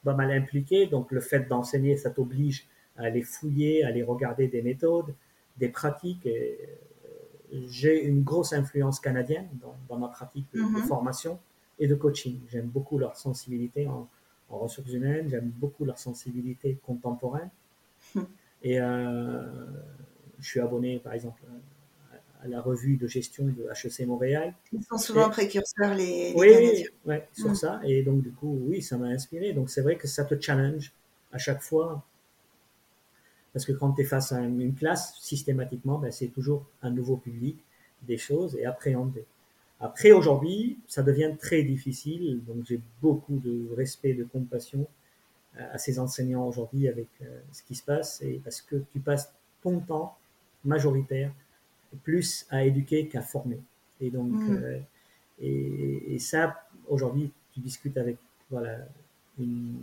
pas mal impliqué. Donc le fait d'enseigner, ça t'oblige à aller fouiller, à aller regarder des méthodes, des pratiques. J'ai une grosse influence canadienne dans, ma pratique de, mhm. formation et de coaching. J'aime beaucoup leur sensibilité en, ressources humaines, j'aime beaucoup leur sensibilité contemporaine. Hmm. Et euh, je suis abonné, par exemple, à la revue de gestion de HEC Montréal. Ils sont souvent précurseurs, les, oui, oui, sur hmm. ça. Et donc, du coup, oui, ça m'a inspiré. Donc, c'est vrai que ça te challenge à chaque fois. Parce que quand tu es face à une classe, systématiquement, ben, c'est toujours un nouveau public, des choses et appréhender. Après, aujourd'hui, ça devient très difficile. Donc, j'ai beaucoup de respect, de compassion euh, à ces enseignants aujourd'hui avec euh, ce qui se passe. Et parce que tu passes ton temps majoritaire plus à éduquer qu'à former. Et donc, mm. euh, et, ça, aujourd'hui, tu discutes avec voilà, une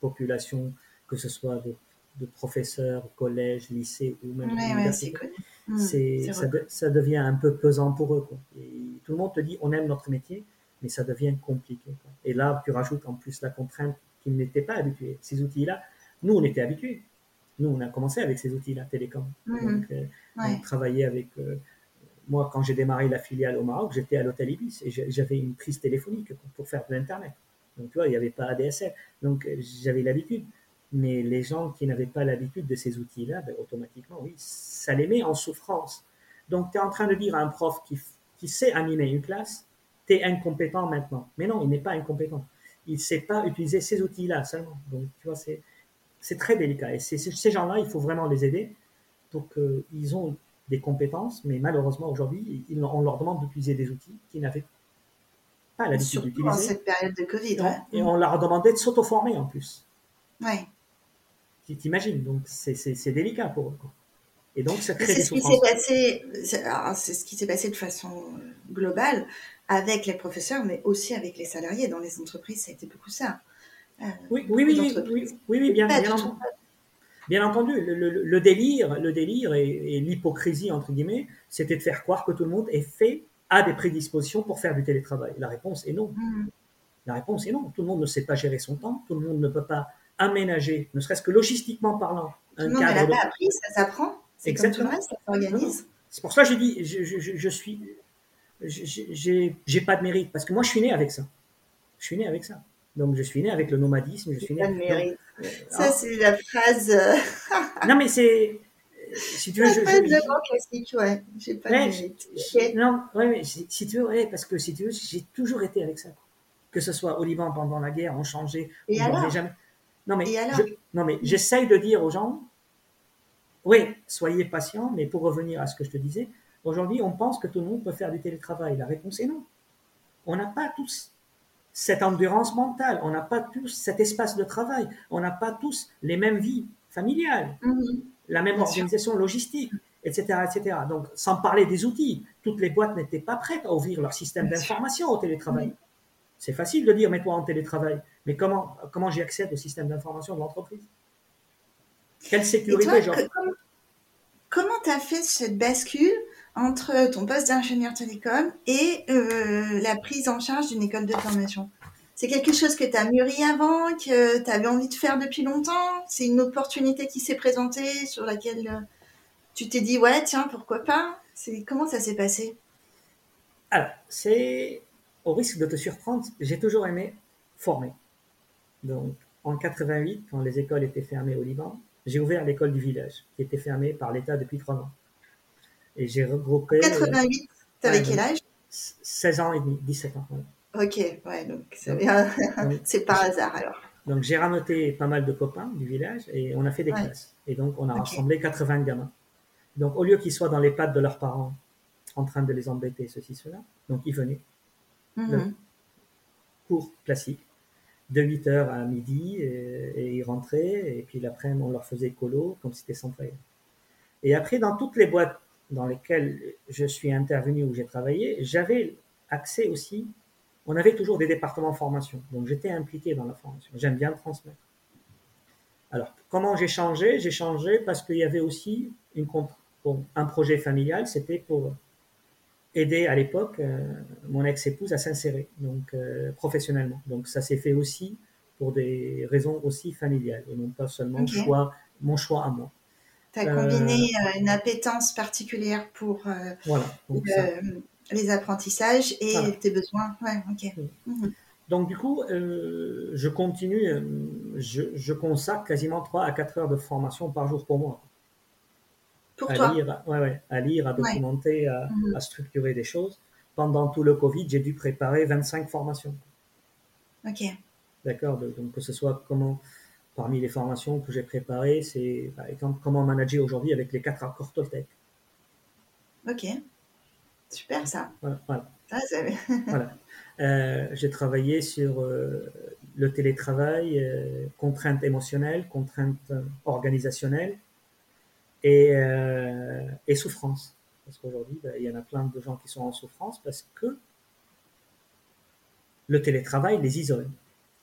population, que ce soit de, de professeurs, collège, lycée ou même université. Mm, c'est, ça, ça, devient un peu pesant pour eux. Quoi. Et tout le monde te dit on aime notre métier, mais ça devient compliqué. Et là, tu rajoutes en plus la contrainte qu'ils n'étaient pas habitués. Ces outils-là, nous, on était habitués. Nous, on a commencé avec ces outils-là, télécom. Mm-hmm. Donc, euh, on travaillait avec. Euh, moi, quand j'ai démarré la filiale au Maroc, j'étais à l'hôtel Ibis et j'avais une prise téléphonique pour faire de l'Internet. Donc, tu vois, il n'y avait pas ADSL. Donc, j'avais l'habitude. Mais les gens qui n'avaient pas l'habitude de ces outils-là, ben, automatiquement, oui, ça les met en souffrance. Donc, tu es en train de dire à un prof qui, qui sait animer une classe, tu es incompétent maintenant. Mais non, il n'est pas incompétent. Il ne sait pas utiliser ces outils-là seulement. Donc, tu vois, c'est, c'est très délicat. Et ces gens-là, il faut vraiment les aider pour qu'ils ont des compétences, mais malheureusement, aujourd'hui, on leur demande d'utiliser des outils qu'ils n'avaient pas l'habitude d'utiliser. Surtout cette période de Covid. Et, on leur demandait de s'auto-former en plus. Tu t'imagines, donc c'est délicat pour eux. Et donc, ça crée des ce qui s'est passé, c'est ce qui s'est passé de façon euh, globale avec les professeurs, mais aussi avec les salariés. Dans les entreprises, ça a été beaucoup ça. Euh, oui, oui, oui, oui, oui, bien, bien, entendu. Bien entendu, le, délire, le délire et, l'hypocrisie, entre guillemets, c'était de faire croire que tout le monde est fait, a des prédispositions pour faire du télétravail. La réponse est non. Mm. La réponse est non. Tout le monde ne sait pas gérer son temps, tout le monde ne peut pas aménager, ne serait-ce que logistiquement parlant. Un non, cadre pas appris, ça s'apprend. C'est. Comme ça s'organise. C'est pour ça que je dis, je, je, je suis, j'ai pas de mérite parce que moi je suis né avec ça. Je suis né avec ça. Donc je suis né avec le nomadisme, je suis né. Pas mérite. ça c'est la phrase. Euh, non mais c'est si tu veux, je, phrase de classique, ouais. J'ai pas. Non, ouais, mais si, tu veux, ouais, parce que si tu veux, j'ai toujours été avec ça. Que ce soit au Liban pendant la guerre, on changeait. Et on alors jamais. Non, mais, non, mais j'essaye de dire aux gens, oui, soyez patients, mais pour revenir à ce que je te disais, aujourd'hui, on pense que tout le monde peut faire du télétravail. La réponse est non. On n'a pas tous cette endurance mentale, on n'a pas tous cet espace de travail, on n'a pas tous les mêmes vies familiales, mm-hmm. la même organisation logistique, etc., etc. Donc, sans parler des outils, toutes les boîtes n'étaient pas prêtes à ouvrir leur système d'information au télétravail. C'est facile de dire mets-toi en télétravail. Mais comment, comment j'y accède au système d'information de l'entreprise? Quelle sécurité toi, Comment tu as fait cette bascule? Entre ton poste d'ingénieur télécom et euh, la prise en charge d'une école de formation C'est quelque chose que tu as mûri avant, que tu avais envie de faire depuis longtemps? C'est une opportunité qui s'est présentée sur laquelle euh, tu t'es dit, ouais, tiens, pourquoi pas? Comment ça s'est passé? Alors, c'est au risque de te surprendre, j'ai toujours aimé former. Donc, en 88, quand les écoles étaient fermées au Liban, j'ai ouvert l'école du village, qui était fermée par l'État depuis trois ans. Et j'ai regroupé. 88, tu avais quel âge? 16 ans et demi, 17 ans. Ok, ouais, donc c'est par hasard alors. Donc j'ai ramené pas mal de copains du village et on a fait des classes. Et donc on a rassemblé 80 gamins. Donc au lieu qu'ils soient dans les pattes de leurs parents en train de les embêter, ceci, cela, donc ils venaient. Mm cours classique de 8h à midi et, ils rentraient et puis l'après-midi on leur faisait colo comme c'était centré. Et après dans toutes les boîtes dans lesquelles je suis intervenu ou j'ai travaillé, j'avais accès aussi, on avait toujours des départements de formation, donc j'étais impliqué dans la formation, j'aime bien transmettre. Alors comment j'ai changé? J'ai changé parce qu'il y avait aussi une, un projet familial, c'était pour aider à l'époque euh, mon ex-épouse à s'insérer donc euh, professionnellement. Donc ça s'est fait aussi pour des raisons aussi familiales et non pas seulement choix, mon choix à moi. Tu as combiné euh, une appétence particulière pour les apprentissages et tes besoins. Ouais. Mhm. Donc du coup, je continue, je, je, consacre quasiment 3 à 4 heures de formation par jour pour moi à lire, ouais, à lire, à documenter, mhm. à, structurer des choses. Pendant tout le Covid, j'ai dû préparer 25 formations. Ok. D'accord. Donc que ce soit comment, parmi les formations que j'ai préparées, c'est par exemple comment manager aujourd'hui avec les quatre accords Toltec. Ok. Super ça. Voilà. voilà. Ah, euh, j'ai travaillé sur euh, le télétravail, euh, contraintes émotionnelles, contraintes organisationnelles, euh, et, souffrance. Parce qu'aujourd'hui, ben, il y en a plein de gens qui sont en souffrance parce que le télétravail les isole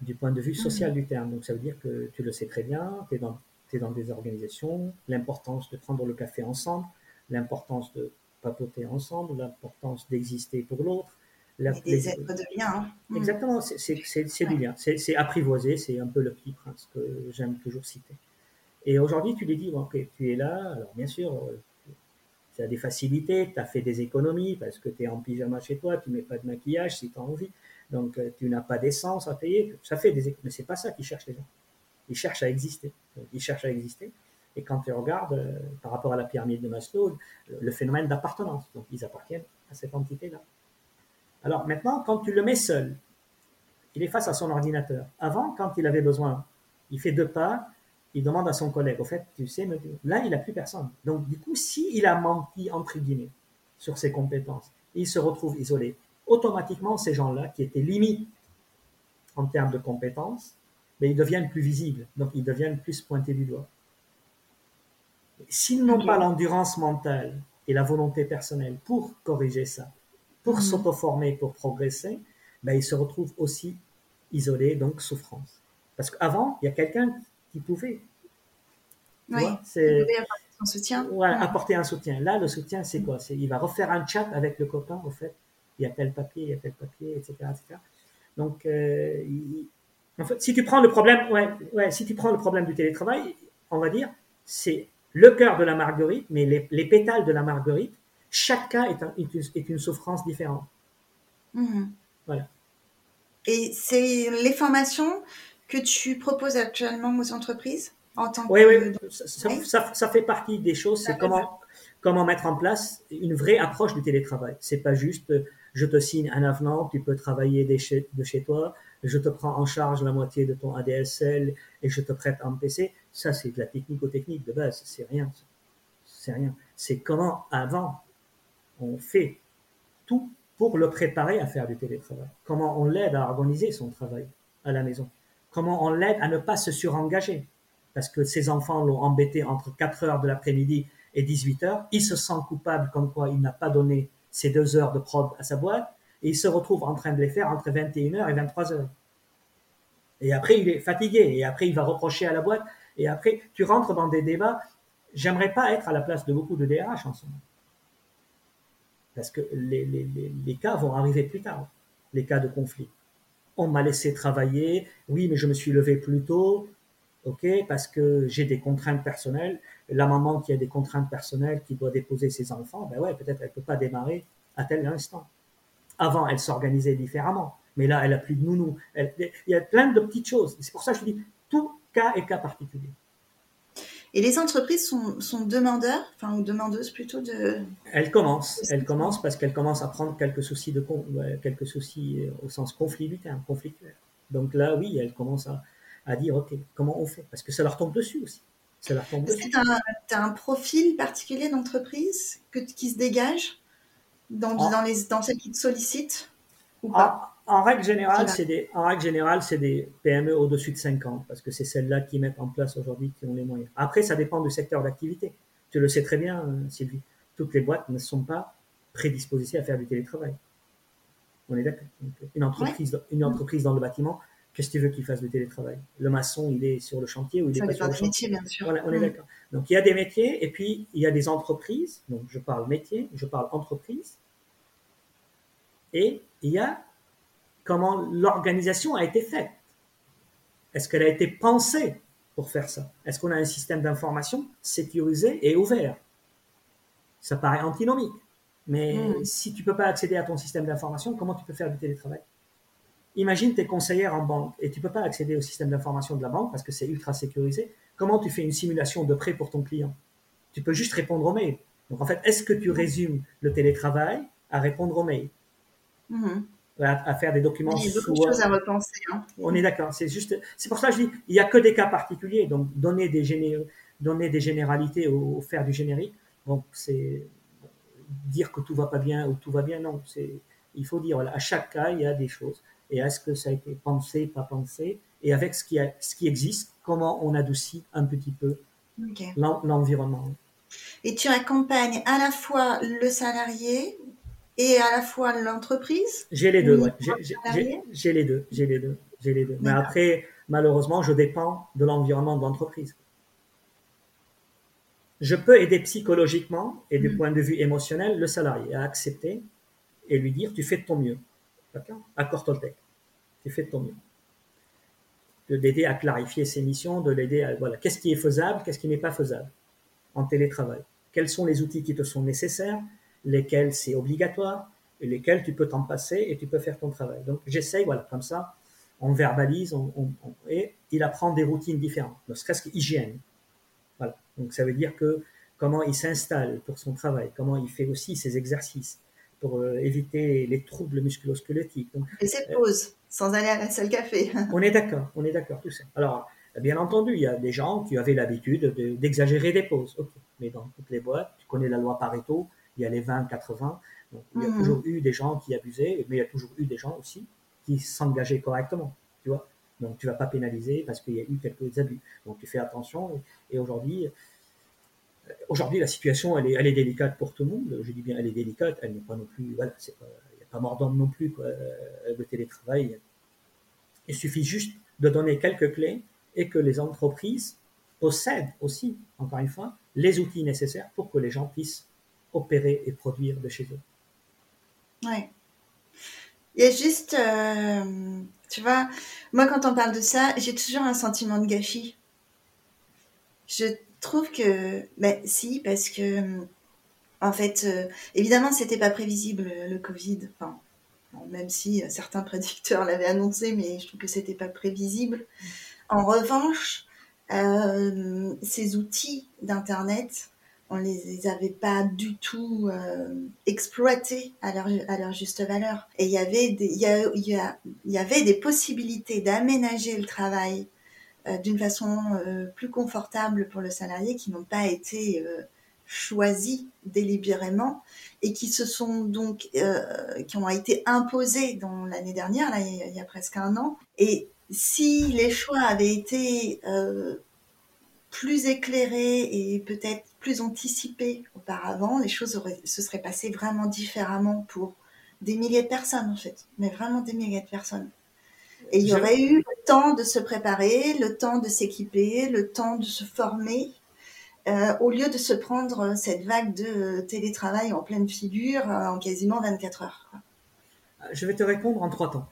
du point de vue social mmh. du terme. Donc ça veut dire que tu le sais très bien, tu es dans, es dans des organisations, l'importance de prendre le café ensemble, l'importance de papoter ensemble, l'importance d'exister pour l'autre. des êtres de lien. Hein. Mmh. Exactement, c'est du lien. C'est apprivoisé, c'est un peu le petit prince que j'aime toujours citer. Et aujourd'hui, tu lui dis, ok, tu es là, alors bien sûr, euh, tu as des facilités, tu as fait des économies parce que tu es en pyjama chez toi, tu mets pas de maquillage si tu as envie, donc euh, tu n'as pas d'essence à payer, ça fait des. Mais c'est pas ça qu'ils cherchent les gens. Ils cherchent à exister. ils cherchent à exister. Et quand tu regardes euh, par rapport à la pyramide de Maslow, le phénomène d'appartenance, donc ils appartiennent à cette entité-là. Alors maintenant, quand tu le mets seul, il est face à son ordinateur. Avant, quand il avait besoin, il fait deux pas, il demande à son collègue, au fait, tu sais, là, il n'a plus personne. Donc, du coup, s'il a menti, entre guillemets, sur ses compétences, il se retrouve isolé. Automatiquement, ces gens-là, qui étaient limites en termes de compétences, mais ils deviennent plus visibles, donc ils deviennent plus pointés du doigt. S'ils n'ont pas l'endurance mentale et la volonté personnelle pour corriger ça, pour mhm. s'auto-former, pour progresser, ben, ils se retrouvent aussi isolés, donc souffrance. Parce qu'avant, il y a quelqu'un qui pouvait. Oui, apporter un soutien. apporter un soutien. Là, le soutien, c'est quoi? C'est il va refaire un chat avec le copain, au fait. Il y a tel papier, il y a tel papier, etc., etc. Donc, euh, en fait, si tu prends le problème, ouais, ouais, si tu prends le problème du télétravail, on va dire, c'est le cœur de la marguerite, mais les, pétales de la marguerite, chaque cas est, est, une souffrance différente. Mhm. Voilà. Et c'est les formations, que tu proposes actuellement aux entreprises en tant oui, que... Oui, ça, ça, fait partie des choses, c'est comment, comment mettre en place une vraie approche du télétravail. C'est pas juste je te signe un avenant, tu peux travailler de chez, toi, je te prends en charge la moitié de ton ADSL et je te prête un PC. Ça, c'est de la technico-technique de base, c'est rien. C'est rien. C'est comment avant on fait tout pour le préparer à faire du télétravail. Comment on l'aide à organiser son travail à la maison comment on l'aide à ne pas se surengager. Parce que ses enfants l'ont embêté entre 4 heures de l'après-midi et 18 heures. Il se sent coupable comme quoi il n'a pas donné ses deux heures de prod à sa boîte et il se retrouve en train de les faire entre 21 heures et 23 heures. Et après, il est fatigué. Et après, il va reprocher à la boîte. Et après, tu rentres dans des débats. J'aimerais pas être à la place de beaucoup de DRH en ce moment. Parce que les, les, les, cas vont arriver plus tard, les cas de conflit. On m'a laissé travailler, oui, mais je me suis levé plus tôt, ok, parce que j'ai des contraintes personnelles. La maman qui a des contraintes personnelles, qui doit déposer ses enfants, ben ouais, peut-être elle peut pas démarrer à tel instant. Avant, elle s'organisait différemment, mais là, elle a plus de nounou. il y a plein de petites choses. C'est pour ça que je dis, tout cas est cas particulier. Et les entreprises sont, sont demandeurs, enfin, ou demandeuses plutôt de. Elles commencent, elles commencent parce qu'elles commencent à prendre quelques soucis de quelques soucis euh, au sens conflit du terme, conflictuel. Donc là, oui, elles commencent à, à dire, ok, comment on fait? Parce que ça leur tombe dessus aussi. Leur tombe dessus. Tu as, un profil particulier d'entreprise qui se dégage dans, dans, les, dans celles qui te sollicitent ou pas? en règle générale, c'est des, en règle générale, c'est des PME au-dessus de 5 ans, parce que c'est celles-là qui mettent en place aujourd'hui, qui ont les moyens. Après, ça dépend du secteur d'activité. Tu le sais très bien, euh, Sylvie. Toutes les boîtes ne sont pas prédisposées à faire du télétravail. On est d'accord. Une entreprise, une entreprise dans le bâtiment, qu'est-ce que tu veux qu'il fasse du télétravail? Le maçon, il est sur le chantier ou il est pas sur le chantier? bien sûr. Voilà, on est mm. d'accord. Donc il y a des métiers et puis il y a des entreprises. Donc je parle métier, je parle entreprise. Et il y a comment l'organisation a été faite. Est-ce qu'elle a été pensée pour faire ça? Est-ce qu'on a un système d'information sécurisé et ouvert? Ça paraît antinomique. Mais hmm. si tu ne peux pas accéder à ton système d'information, comment tu peux faire du télétravail? Imagine, tu es conseillère en banque et tu ne peux pas accéder au système d'information de la banque parce que c'est ultra sécurisé. Comment tu fais une simulation de prêt pour ton client? Tu peux juste répondre aux mails. Donc en fait, est-ce que tu résumes le télétravail à répondre aux mails? Hmm à, faire des documents. Il y a beaucoup de choses à repenser. Hein. On est d'accord. C'est juste, c'est pour ça que je dis, il n'y a que des cas particuliers. Donc, donner des, géné... donner des généralités ou, faire du générique, donc c'est dire que tout va pas bien ou tout va bien. Non, c'est, il faut dire, à chaque cas, il y a des choses. Et est-ce que ça a été pensé, pas pensé Et avec ce qui, a, ce qui existe, comment on adoucit un petit peu l'environnement. Et tu accompagnes à la fois le salarié et à la fois l'entreprise? J'ai les deux, ouais. J'ai les deux, j'ai les deux, j'ai les deux. Mais après, malheureusement, je dépends de l'environnement de l'entreprise. Je peux aider psychologiquement et du mm. point de vue émotionnel le salarié à accepter et lui dire tu fais de ton mieux. D'accord? Accord Toltec. Tu fais de ton mieux. De l'aider à clarifier ses missions, de l'aider à voilà, qu'est-ce qui est faisable, qu'est-ce qui n'est pas faisable en télétravail. Quels sont les outils qui te sont nécessaires lesquels c'est obligatoire lesquels tu peux t'en passer et tu peux faire ton travail. Donc j'essaye, voilà, comme ça, on verbalise on, et il apprend des routines différentes, ne serait-ce qu'hygiène. Voilà. Donc ça veut dire que comment il s'installe pour son travail, comment il fait aussi ses exercices pour euh, éviter les troubles musculosquelettiques. Donc, et ses pauses, sans aller à la salle café. on est d'accord, on est d'accord, tout ça. Alors, bien entendu, il y a des gens qui avaient l'habitude d'exagérer des pauses. Mais dans toutes les boîtes, tu connais la loi Pareto, il y a les 20, 80. Donc, il y a mhm. toujours eu des gens qui abusaient, mais il y a toujours eu des gens aussi qui s'engageaient correctement, tu vois. Donc, tu vas pas pénaliser parce qu'il y a eu quelques abus. Donc, tu fais attention. Et, aujourd'hui, euh, aujourd'hui, la situation, elle est, elle est délicate pour tout le monde. Je dis bien, elle est délicate. Elle n'est pas non plus, voilà, c'est pas, a pas mort non plus, quoi, euh, le télétravail. Il suffit juste de donner quelques clés et que les entreprises possèdent aussi, encore une fois, les outils nécessaires pour que les gens puissent opérer et produire de chez eux. Ouais. Il y a juste, euh, tu vois, moi quand on parle de ça, j'ai toujours un sentiment de gâchis. Je trouve que, ben si, parce que, en fait, euh, évidemment, c'était pas prévisible le Covid. Même si certains prédicteurs l'avaient annoncé, mais je trouve que c'était pas prévisible. En revanche, euh, ces outils d'internet on les avait pas du tout euh, exploités à leur, à leur juste valeur. Et il y avait des, y, a, il y, avait des possibilités d'aménager le travail euh, d'une façon euh, plus confortable pour le salarié qui n'ont pas été choisis délibérément et qui se sont donc qui ont été imposés dans l'année dernière là il y, a, presque un an et si les choix avaient été plus éclairés et peut-être plus anticipé auparavant, les choses se seraient passées vraiment différemment pour des milliers de personnes en fait, mais vraiment des milliers de personnes. Et il y aurait eu le temps de se préparer, le temps de s'équiper, le temps de se former, euh, au lieu de se prendre cette vague de télétravail en pleine figure euh, en quasiment 24 heures. Je vais te répondre en trois temps.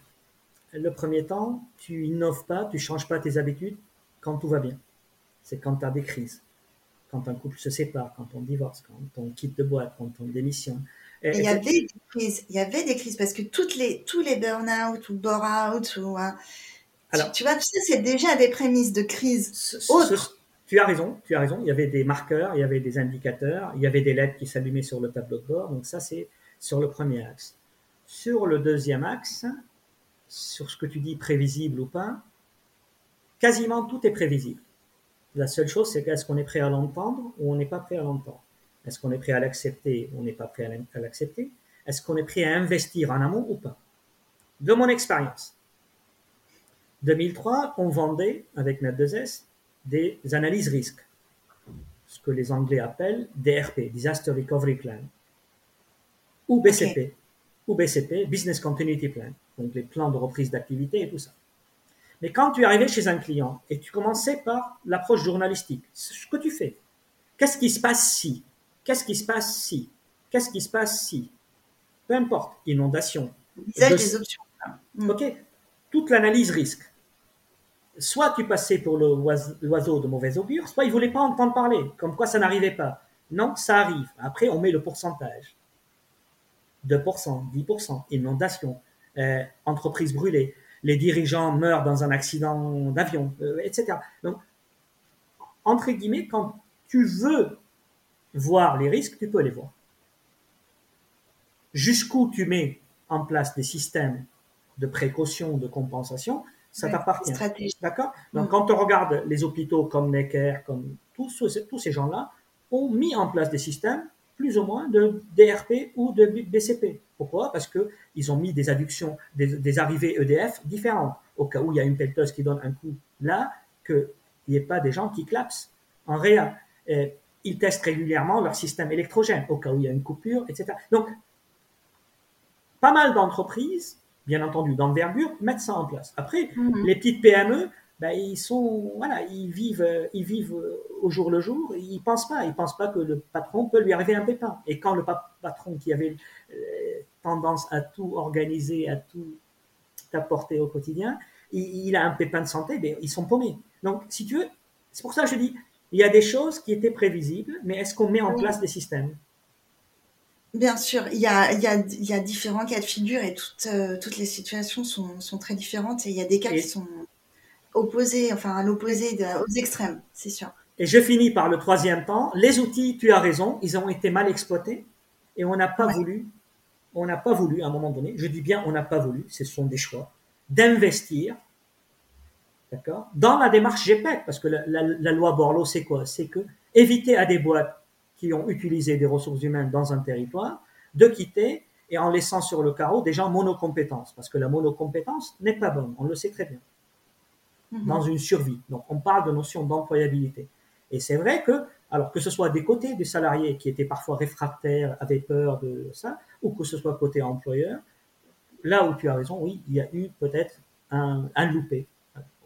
Le premier temps, tu innoves pas, tu changes pas tes habitudes quand tout va bien. C'est quand tu as des crises, quand un couple se sépare, quand on divorce, quand on quitte de boîte, quand on démissionne. Il y avait des crises, il y avait des crises parce que toutes les, tous les burn-out ou bore-out ou, hein, Alors, tu, vois, tu sais, c'est déjà des prémices de crise autres. Tu as raison, tu as raison. Il y avait des marqueurs, il y avait des indicateurs, il y avait des lettres qui s'allumaient sur le tableau de bord. Donc ça, c'est sur le premier axe. Sur le deuxième axe, sur ce que tu dis prévisible ou pas, quasiment tout est prévisible. La seule chose, c'est est-ce qu'on est prêt à l'entendre ou on n'est pas prêt à l'entendre Est-ce qu'on est prêt à l'accepter ou on n'est pas prêt à l'accepter? Est-ce qu'on est prêt à investir en amont ou pas? De mon expérience, 2003, on vendait avec Net2S des analyses risques, ce que les Anglais appellent DRP, Disaster Recovery Plan, ou BCP, ou BCP, Business Continuity Plan, donc les plans de reprise d'activité et tout ça. Mais quand tu arrivé chez un client et tu commençais par l'approche journalistique, ce que tu fais, qu'est-ce qui se passe si Qu'est-ce qui se passe si? Qu'est-ce qui se passe si? Peu importe, inondation. des options. Ok, toute l'analyse risque soit tu passais pour l'oiseau de mauvais augure, soit il voulait pas entendre parler, comme quoi ça n'arrivait pas. Non, ça arrive. Après, on met le pourcentage. 2%, 10%, inondation, euh, entreprise brûlée, les dirigeants meurent dans un accident d'avion, euh, etc. Donc, entre guillemets, quand tu veux voir les risques, tu peux les voir. Jusqu'où tu mets en place des systèmes de précaution, de compensation, ça t'appartient. D'accord? Donc, mm. quand on regarde les hôpitaux comme Necker, comme tous, tous ces gens-là, ont mis en place des systèmes plus ou moins de DRP ou de BCP. Pourquoi? Parce qu'ils ont mis des adductions, des, arrivées EDF différentes. Au cas où il y a une pelleteuse qui donne un coup là, qu'il n'y ait pas des gens qui clapsent en réa. Ils testent régulièrement leur système électrogène au cas où il y a une coupure, etc. Donc, pas mal d'entreprises bien entendu d'envergure, mettre ça en place. Après, mhm. les petites PME, ben, ils sont, voilà, ils vivent, ils vivent au jour le jour. Ils pensent pas, ils pensent pas que le patron peut lui arriver un pépin. Et quand le patron qui avait euh, tendance à tout organiser, à tout apporter au quotidien, il, a un pépin de santé, ben, ils sont paumés. Donc, si tu veux, c'est pour ça que je dis, il y a des choses qui étaient prévisibles, mais est-ce qu'on met en place des systèmes? Bien sûr, il y a, il y, a, il y a différents cas de figure et toutes, euh, toutes les situations sont, sont, très différentes et il y a des cas qui sont opposés, enfin à l'opposé aux extrêmes, c'est sûr. Et je finis par le troisième temps. Les outils, tu as raison, ils ont été mal exploités et on n'a pas voulu, on n'a pas voulu à un moment donné, je dis bien on n'a pas voulu, ce sont des choix, d'investir, d'accord, dans la démarche GPEC, parce que la, la, la loi Borloo, c'est quoi? C'est que éviter à des boîtes qui ont utilisé des ressources humaines dans un territoire, de quitter et en laissant sur le carreau des gens monocompétences, parce que la monocompétence n'est pas bonne, on le sait très bien, mhm. dans une survie. Donc on parle de notion d'employabilité. Et c'est vrai que, alors que ce soit des côtés des salariés qui étaient parfois réfractaires, avaient peur de ça, ou que ce soit côté employeur, là où tu as raison, oui, il y a eu peut-être un, un loupé,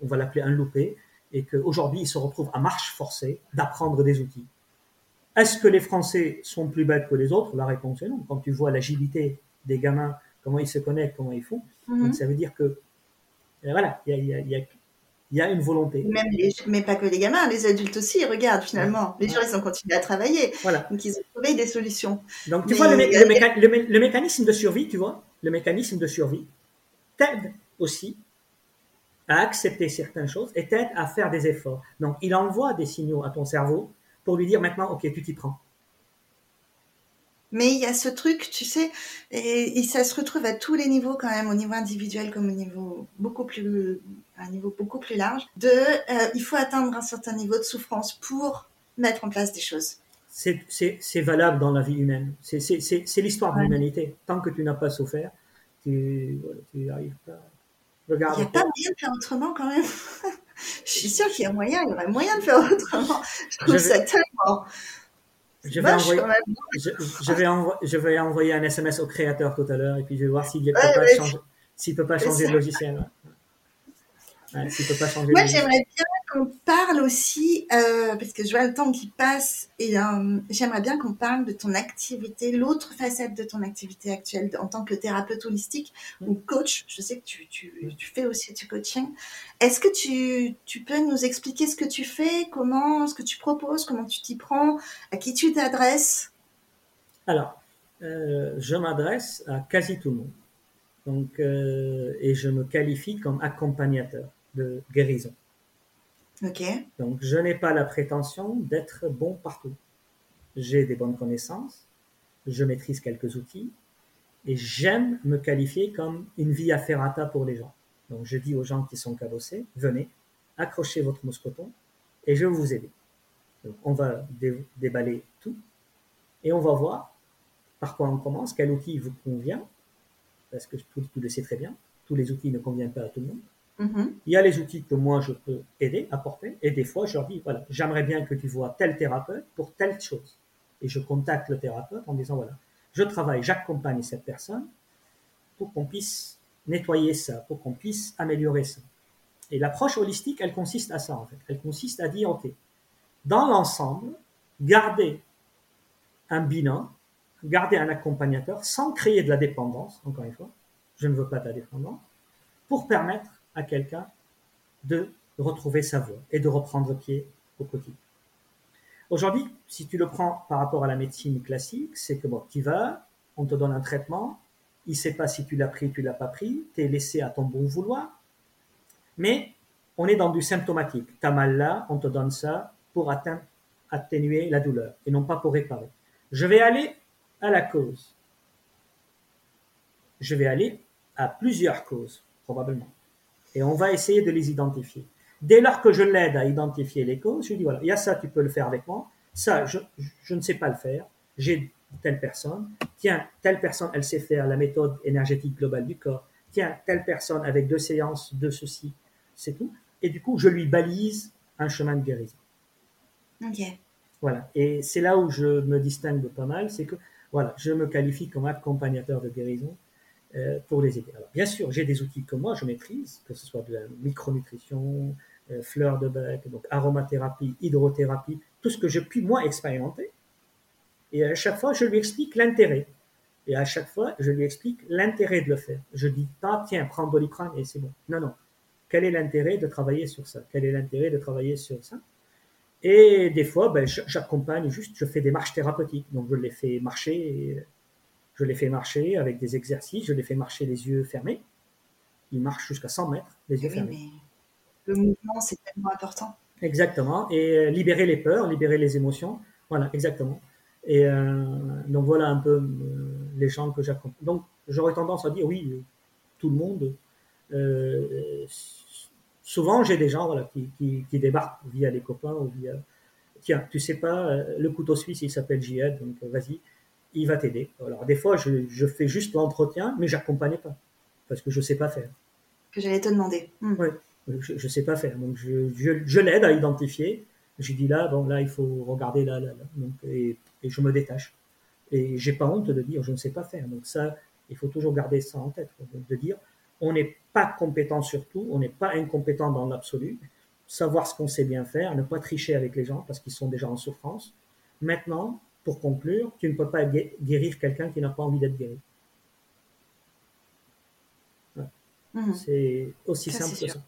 on va l'appeler un loupé, et qu'aujourd'hui il se retrouve à marche forcée d'apprendre des outils. Est-ce que les Français sont plus bêtes que les autres? La réponse est non. Quand tu vois l'agilité des gamins, comment ils se connectent, comment ils font, mhm. ça veut dire que euh, voilà, il y a, une volonté. Même mais pas que les gamins, les adultes aussi, regarde finalement. Les gens, ils ont continué à travailler. Voilà. Donc, ils ont trouvé des solutions. Donc, tu vois, le, le, mécanisme de survie, tu vois, le mécanisme de survie t'aide aussi à accepter certaines choses et t'aide à faire des efforts. Donc, il envoie des signaux à ton cerveau pour lui dire maintenant, ok, tu t'y prends. Mais il y a ce truc, tu sais, et, ça se retrouve à tous les niveaux quand même, au niveau individuel comme au niveau beaucoup plus, un niveau beaucoup plus large, de, euh, il faut atteindre un certain niveau de souffrance pour mettre en place des choses. C'est valable dans la vie humaine. C'est l'histoire de l'humanité. Tant que tu n'as pas souffert, tu n'arrives pas. Il n'y a pas moyen de faire autrement quand même. je suis sûre qu'il y a moyen, il y aurait moyen de faire autrement. Je trouve ça tellement. Je vais, envoyer, je, vais je, vais envoyer un SMS au créateur tout à l'heure et puis je vais voir s'il ne peut, peut pas changer le logiciel. Moi, j'aimerais bien qu'on parle aussi, euh, parce que je vois le temps qui passe, et euh, j'aimerais bien qu'on parle de ton activité, l'autre facette de ton activité actuelle en tant que thérapeute holistique ou coach. Je sais que tu, tu, tu fais aussi du coaching. Est-ce que tu, tu, peux nous expliquer ce que tu fais, comment, ce que tu proposes, comment tu t'y prends, à qui tu t'adresses? Alors, euh, je m'adresse à quasi tout le monde. Donc, et je me qualifie comme accompagnateur de guérison. Ok. Donc, je n'ai pas la prétention d'être bon partout. J'ai des bonnes connaissances, je maîtrise quelques outils et j'aime me qualifier comme une via ferrata pour les gens. Donc, je dis aux gens qui sont cabossés, venez, accrochez votre mousqueton et je vais vous aider. Donc, on va déballer tout et on va voir par quoi on commence, quel outil vous convient, parce que tu le sais très bien, tous les outils ne conviennent pas à tout le monde. Mhm. Il y a les outils que moi je peux aider, apporter, et des fois je leur dis voilà, j'aimerais bien que tu vois tel thérapeute pour telle chose. Et je contacte le thérapeute en disant voilà, je travaille, j'accompagne cette personne pour qu'on puisse nettoyer ça, pour qu'on puisse améliorer ça. Et l'approche holistique, elle consiste à ça en fait. Elle consiste à dire ok, dans l'ensemble, garder un bilan, garder un accompagnateur sans créer de la dépendance, encore une fois, je ne veux pas de la dépendance, pour permettre à quelqu'un de retrouver sa voie et de reprendre pied au quotidien. Aujourd'hui, si tu le prends par rapport à la médecine classique, c'est que bon, tu vas, on te donne un traitement, il ne sait pas si tu l'as pris, tu l'as pas pris, tu es laissé à ton bon vouloir, mais on est dans du symptomatique. Tu as mal là, on te donne ça pour atténuer la douleur et non pas pour réparer. Je vais aller à la cause. Je vais aller à plusieurs causes, probablement et on va essayer de les identifier. Dès lors que je l'aide à identifier les causes, je lui dis voilà, il y a ça, tu peux le faire avec moi. Ça, je, ne sais pas le faire. J'ai telle personne. Tiens, telle personne, elle sait faire la méthode énergétique globale du corps. Tiens, telle personne avec deux séances de ceci, c'est tout. Et du coup, je lui balise un chemin de guérison. Ok. Voilà. Et c'est là où je me distingue de pas mal, c'est que voilà, je me qualifie comme accompagnateur de guérison euh, pour les aider. Alors, bien sûr, j'ai des outils que moi je maîtrise, que ce soit de la micronutrition, euh, fleurs de bec, donc aromathérapie, hydrothérapie, tout ce que j'ai pu moi expérimenter. Et à chaque fois, je lui explique l'intérêt. Et à chaque fois, je lui explique l'intérêt de le faire. Je dis pas, tiens, prends Doliprane et c'est bon. Non, non. Quel est l'intérêt de travailler sur ça? Quel est l'intérêt de travailler sur ça? Et des fois, ben, j'accompagne juste, je fais des marches thérapeutiques. Donc, je les fais marcher je les fais marcher avec des exercices, je les fais marcher les yeux fermés. Ils marchent jusqu'à 100 mètres, les yeux fermés. le mouvement, c'est tellement important. Exactement. Et euh, libérer les peurs, libérer les émotions. Voilà, exactement. Et euh, donc voilà un peu euh, les gens que j'accompagne. Donc j'aurais tendance à dire oui, tout le monde. souvent j'ai des gens voilà, qui, qui, débarquent via les copains ou via. Tiens, tu sais pas, le couteau suisse il s'appelle Jihad, donc vas-y, il va t'aider. Alors, des fois, je, fais juste l'entretien, mais j'accompagne pas, parce que je sais pas faire. Que j'allais te demander. Hmm. Oui, je, ne sais pas faire. Donc, je, l'aide à identifier. Je dis là, bon, là, il faut regarder là, là, là. Donc, et, je me détache. Et j'ai pas honte de dire, je ne sais pas faire. Donc, ça, il faut toujours garder ça en tête. de dire, on n'est pas compétent sur tout, on n'est pas incompétent dans l'absolu. Savoir ce qu'on sait bien faire, ne pas tricher avec les gens parce qu'ils sont déjà en souffrance. Maintenant, pour conclure, tu ne peux pas guérir quelqu'un qui n'a pas envie d'être guéri. Mhm. C'est aussi simple que ça.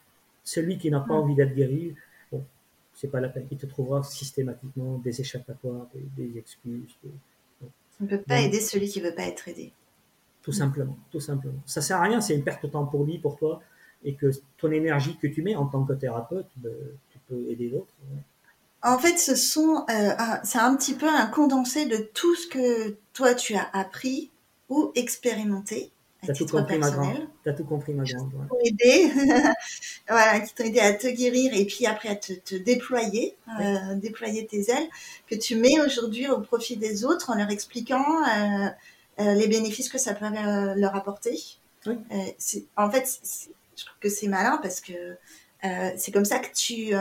Celui qui n'a pas mhm. envie d'être guéri, bon, c'est pas la peine. Il te trouvera systématiquement des échappatoires, des, excuses. On ne peut pas aider celui qui ne veut pas être aidé. Tout simplement, tout simplement. Ça sert à rien, c'est une perte de temps pour lui, pour toi, et que ton énergie que tu mets en tant que thérapeute, ben, tu peux aider d'autres. En fait, ce sont, euh, c'est un petit peu un condensé de tout ce que toi tu as appris ou expérimenté titre tout compris, personnel. Tu as tout compris, ma grande. Ouais. Aider, voilà, qui t'ont aidé à te guérir et puis après à te, déployer, euh, déployer tes ailes, que tu mets aujourd'hui au profit des autres en leur expliquant euh, les bénéfices que ça peut leur apporter. en fait, je trouve que c'est malin parce que c'est comme ça que tu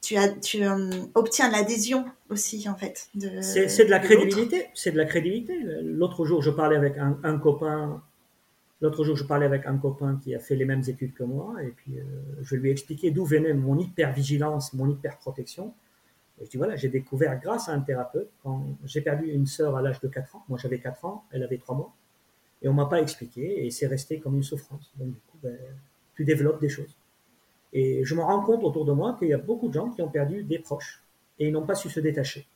tu, as, tu euh, obtiens l'adhésion aussi, en fait. C'est de la crédibilité. C'est de la crédibilité. L'autre jour, je parlais avec un, copain L'autre jour, je parlais avec un copain qui a fait les mêmes études que moi, et puis euh, je lui ai expliqué d'où venait mon hypervigilance, mon hyperprotection. Et je dis voilà, j'ai découvert grâce à un thérapeute, quand j'ai perdu une sœur à l'âge de 4 ans, moi j'avais 4 ans, elle avait 3 mois, et on m'a pas expliqué, et c'est resté comme une souffrance. Donc du coup, ben, tu développes des choses. Et je me rends compte autour de moi qu'il y a beaucoup de gens qui ont perdu des proches, et ils n'ont pas su se détacher.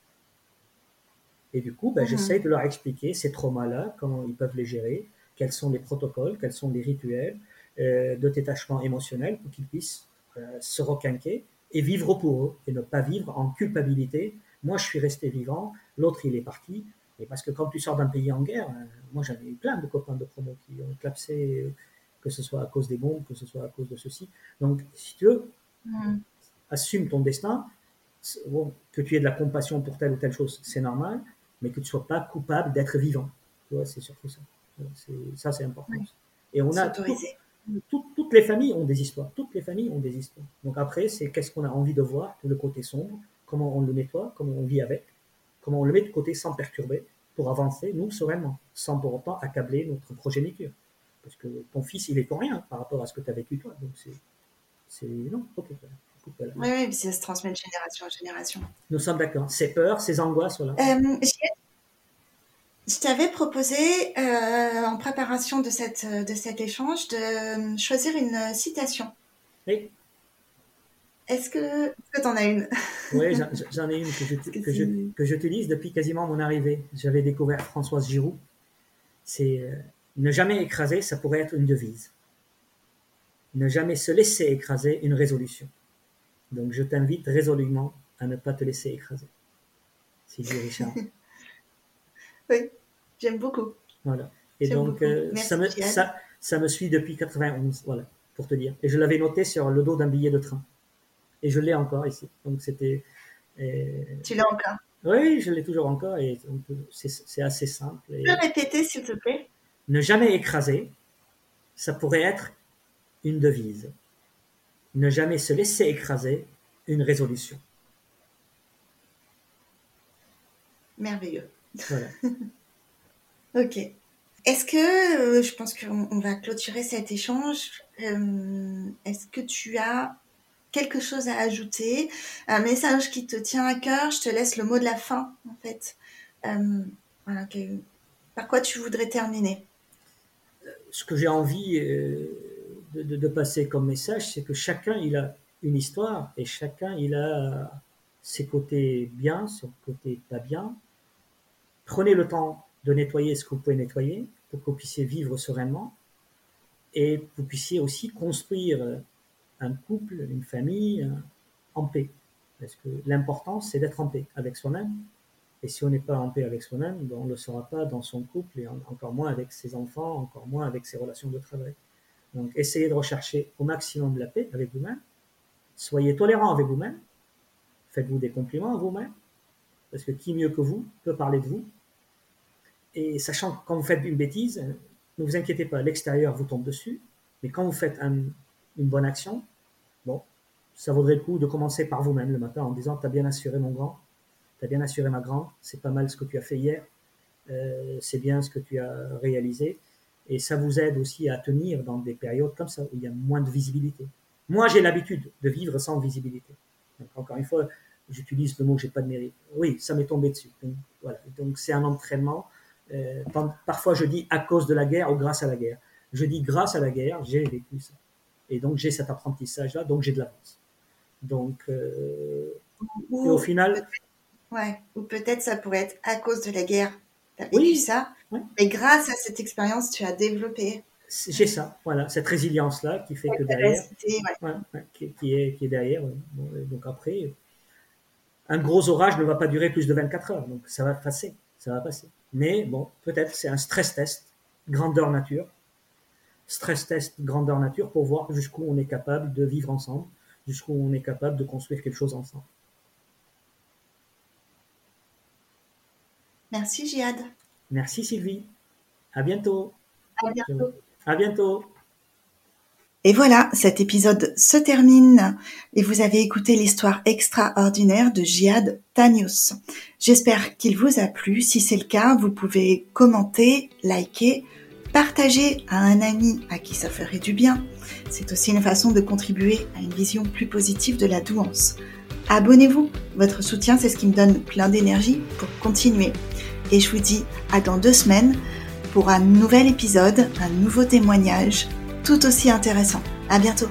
Et du coup, ben, mhm. j'essaye de leur expliquer ces traumas-là, comment ils peuvent les gérer, quels sont les protocoles, quels sont les rituels euh, de détachement émotionnel pour qu'ils puissent euh, se requinquer et vivre pour eux et ne pas vivre en culpabilité. Moi, je suis resté vivant, l'autre, il est parti. Et parce que quand tu sors d'un pays en guerre, euh, moi j'avais eu plein de copains de promo qui ont clapsé, que ce soit à cause des bombes, que ce soit à cause de ceci. Donc, si tu veux, mm. assume ton destin. que tu aies de la compassion pour telle ou telle chose, c'est normal, mais que tu ne sois pas coupable d'être vivant. Tu vois, c'est surtout ça. Ça, c'est important. Et on a toutes les familles ont des histoires. Toutes les familles ont des histoires. Donc après, c'est qu'est-ce qu'on a envie de voir, le côté sombre, comment on le nettoie, comment on vit avec, comment on le met de côté sans perturber pour avancer, nous, sereinement, sans pour autant accabler notre progéniture? Parce que ton fils, il est pour rien par rapport à ce que tu as vécu toi. Donc c'est. Non, ok. Oui, oui, ça se transmet de génération en génération. Nous sommes d'accord. Ces peurs, ces angoisses, voilà. Euh, je t'avais proposé, euh, en préparation de, cette, de cet échange, de choisir une citation. Oui. Est-ce que tu en as une? Oui, j'en ai une que j'utilise depuis quasiment mon arrivée. J'avais découvert Françoise Giroud. C'est euh, ne jamais écraser, ça pourrait être une devise. Ne jamais se laisser écraser, une résolution. Donc je t'invite résolument à ne pas te laisser écraser. Sylvie Richard. Oui, j'aime beaucoup. Voilà. Et donc, euh, ça, me, ça, ça, me suit depuis 91, voilà, pour te dire. Et je l'avais noté sur le dos d'un billet de train. Et je l'ai encore ici. Donc, c'était. Euh, tu l'as encore Oui, je l'ai toujours encore. Et c'est assez simple. Tu peux répéter, s'il te plaît? Ne jamais écraser, ça pourrait être une devise. Ne jamais se laisser écraser, une résolution. Merveilleux. ok. Est-ce que, euh, je pense qu'on va clôturer cet échange, euh, est-ce que tu as quelque chose à ajouter, un message qui te tient à cœur? Je te laisse le mot de la fin, en fait. Euh, par quoi tu voudrais terminer? Ce que j'ai envie de, de, passer comme message, c'est que chacun, il a une histoire et chacun, il a ses côtés bien, ses côtés pas bien, Prenez le temps de nettoyer ce que vous pouvez nettoyer pour que vous puissiez vivre sereinement et vous puissiez aussi construire un couple, une famille en paix. Parce que l'important, c'est d'être en paix avec soi-même. Et si on n'est pas en paix avec soi-même, ben, on ne le sera pas dans son couple et encore moins avec ses enfants, encore moins avec ses relations de travail. Donc, essayez de rechercher au maximum la paix avec vous-même. Soyez tolérant avec vous-même. Faites-vous des compliments à vous-même. Parce que qui mieux que vous peut parler de vous? Et sachant que quand vous faites une bêtise, ne vous inquiétez pas, l'extérieur vous tombe dessus, mais quand vous faites une bonne action, bon, ça vaudrait le coup de commencer par vous-même le matin en disant T'as bien assuré mon grand, t'as bien assuré ma grande, c'est pas mal ce que tu as fait hier, euh, c'est bien ce que tu as réalisé, et ça vous aide aussi à tenir dans des périodes comme ça où il y a moins de visibilité. Moi, j'ai l'habitude de vivre sans visibilité. Donc, encore une fois, j'utilise le mot j'ai pas de mérite. Oui, ça m'est tombé dessus. voilà. Donc, c'est un entraînement euh, parfois, je dis à cause de la guerre ou grâce à la guerre. Je dis grâce à la guerre, j'ai vécu ça. Et donc, j'ai cet apprentissage-là, donc j'ai de l'avance. Donc, euh, et au final. Ouais, ou peut-être ça pourrait être à cause de la guerre. Tu as vécu oui, ça, mais grâce à cette expérience, tu as développé. J'ai ça, voilà, cette résilience-là qui fait que derrière. qui, est, qui est derrière. donc après, un gros orage ne va pas durer plus de 24 heures, donc ça va passer, ça va passer. Mais bon, peut-être c'est un stress test, grandeur nature. Stress test, grandeur nature, pour voir jusqu'où on est capable de vivre ensemble, jusqu'où on est capable de construire quelque chose ensemble. Merci Jihad. Merci Sylvie. À bientôt. À bientôt. À bientôt. Et voilà, cet épisode se termine et vous avez écouté l'histoire extraordinaire de Jihad Tanius. J'espère qu'il vous a plu. Si c'est le cas, vous pouvez commenter, liker, partager à un ami à qui ça ferait du bien. C'est aussi une façon de contribuer à une vision plus positive de la douance. Abonnez-vous, votre soutien c'est ce qui me donne plein d'énergie pour continuer. Et je vous dis à dans deux semaines pour un nouvel épisode, un nouveau témoignage tout aussi intéressant. À bientôt!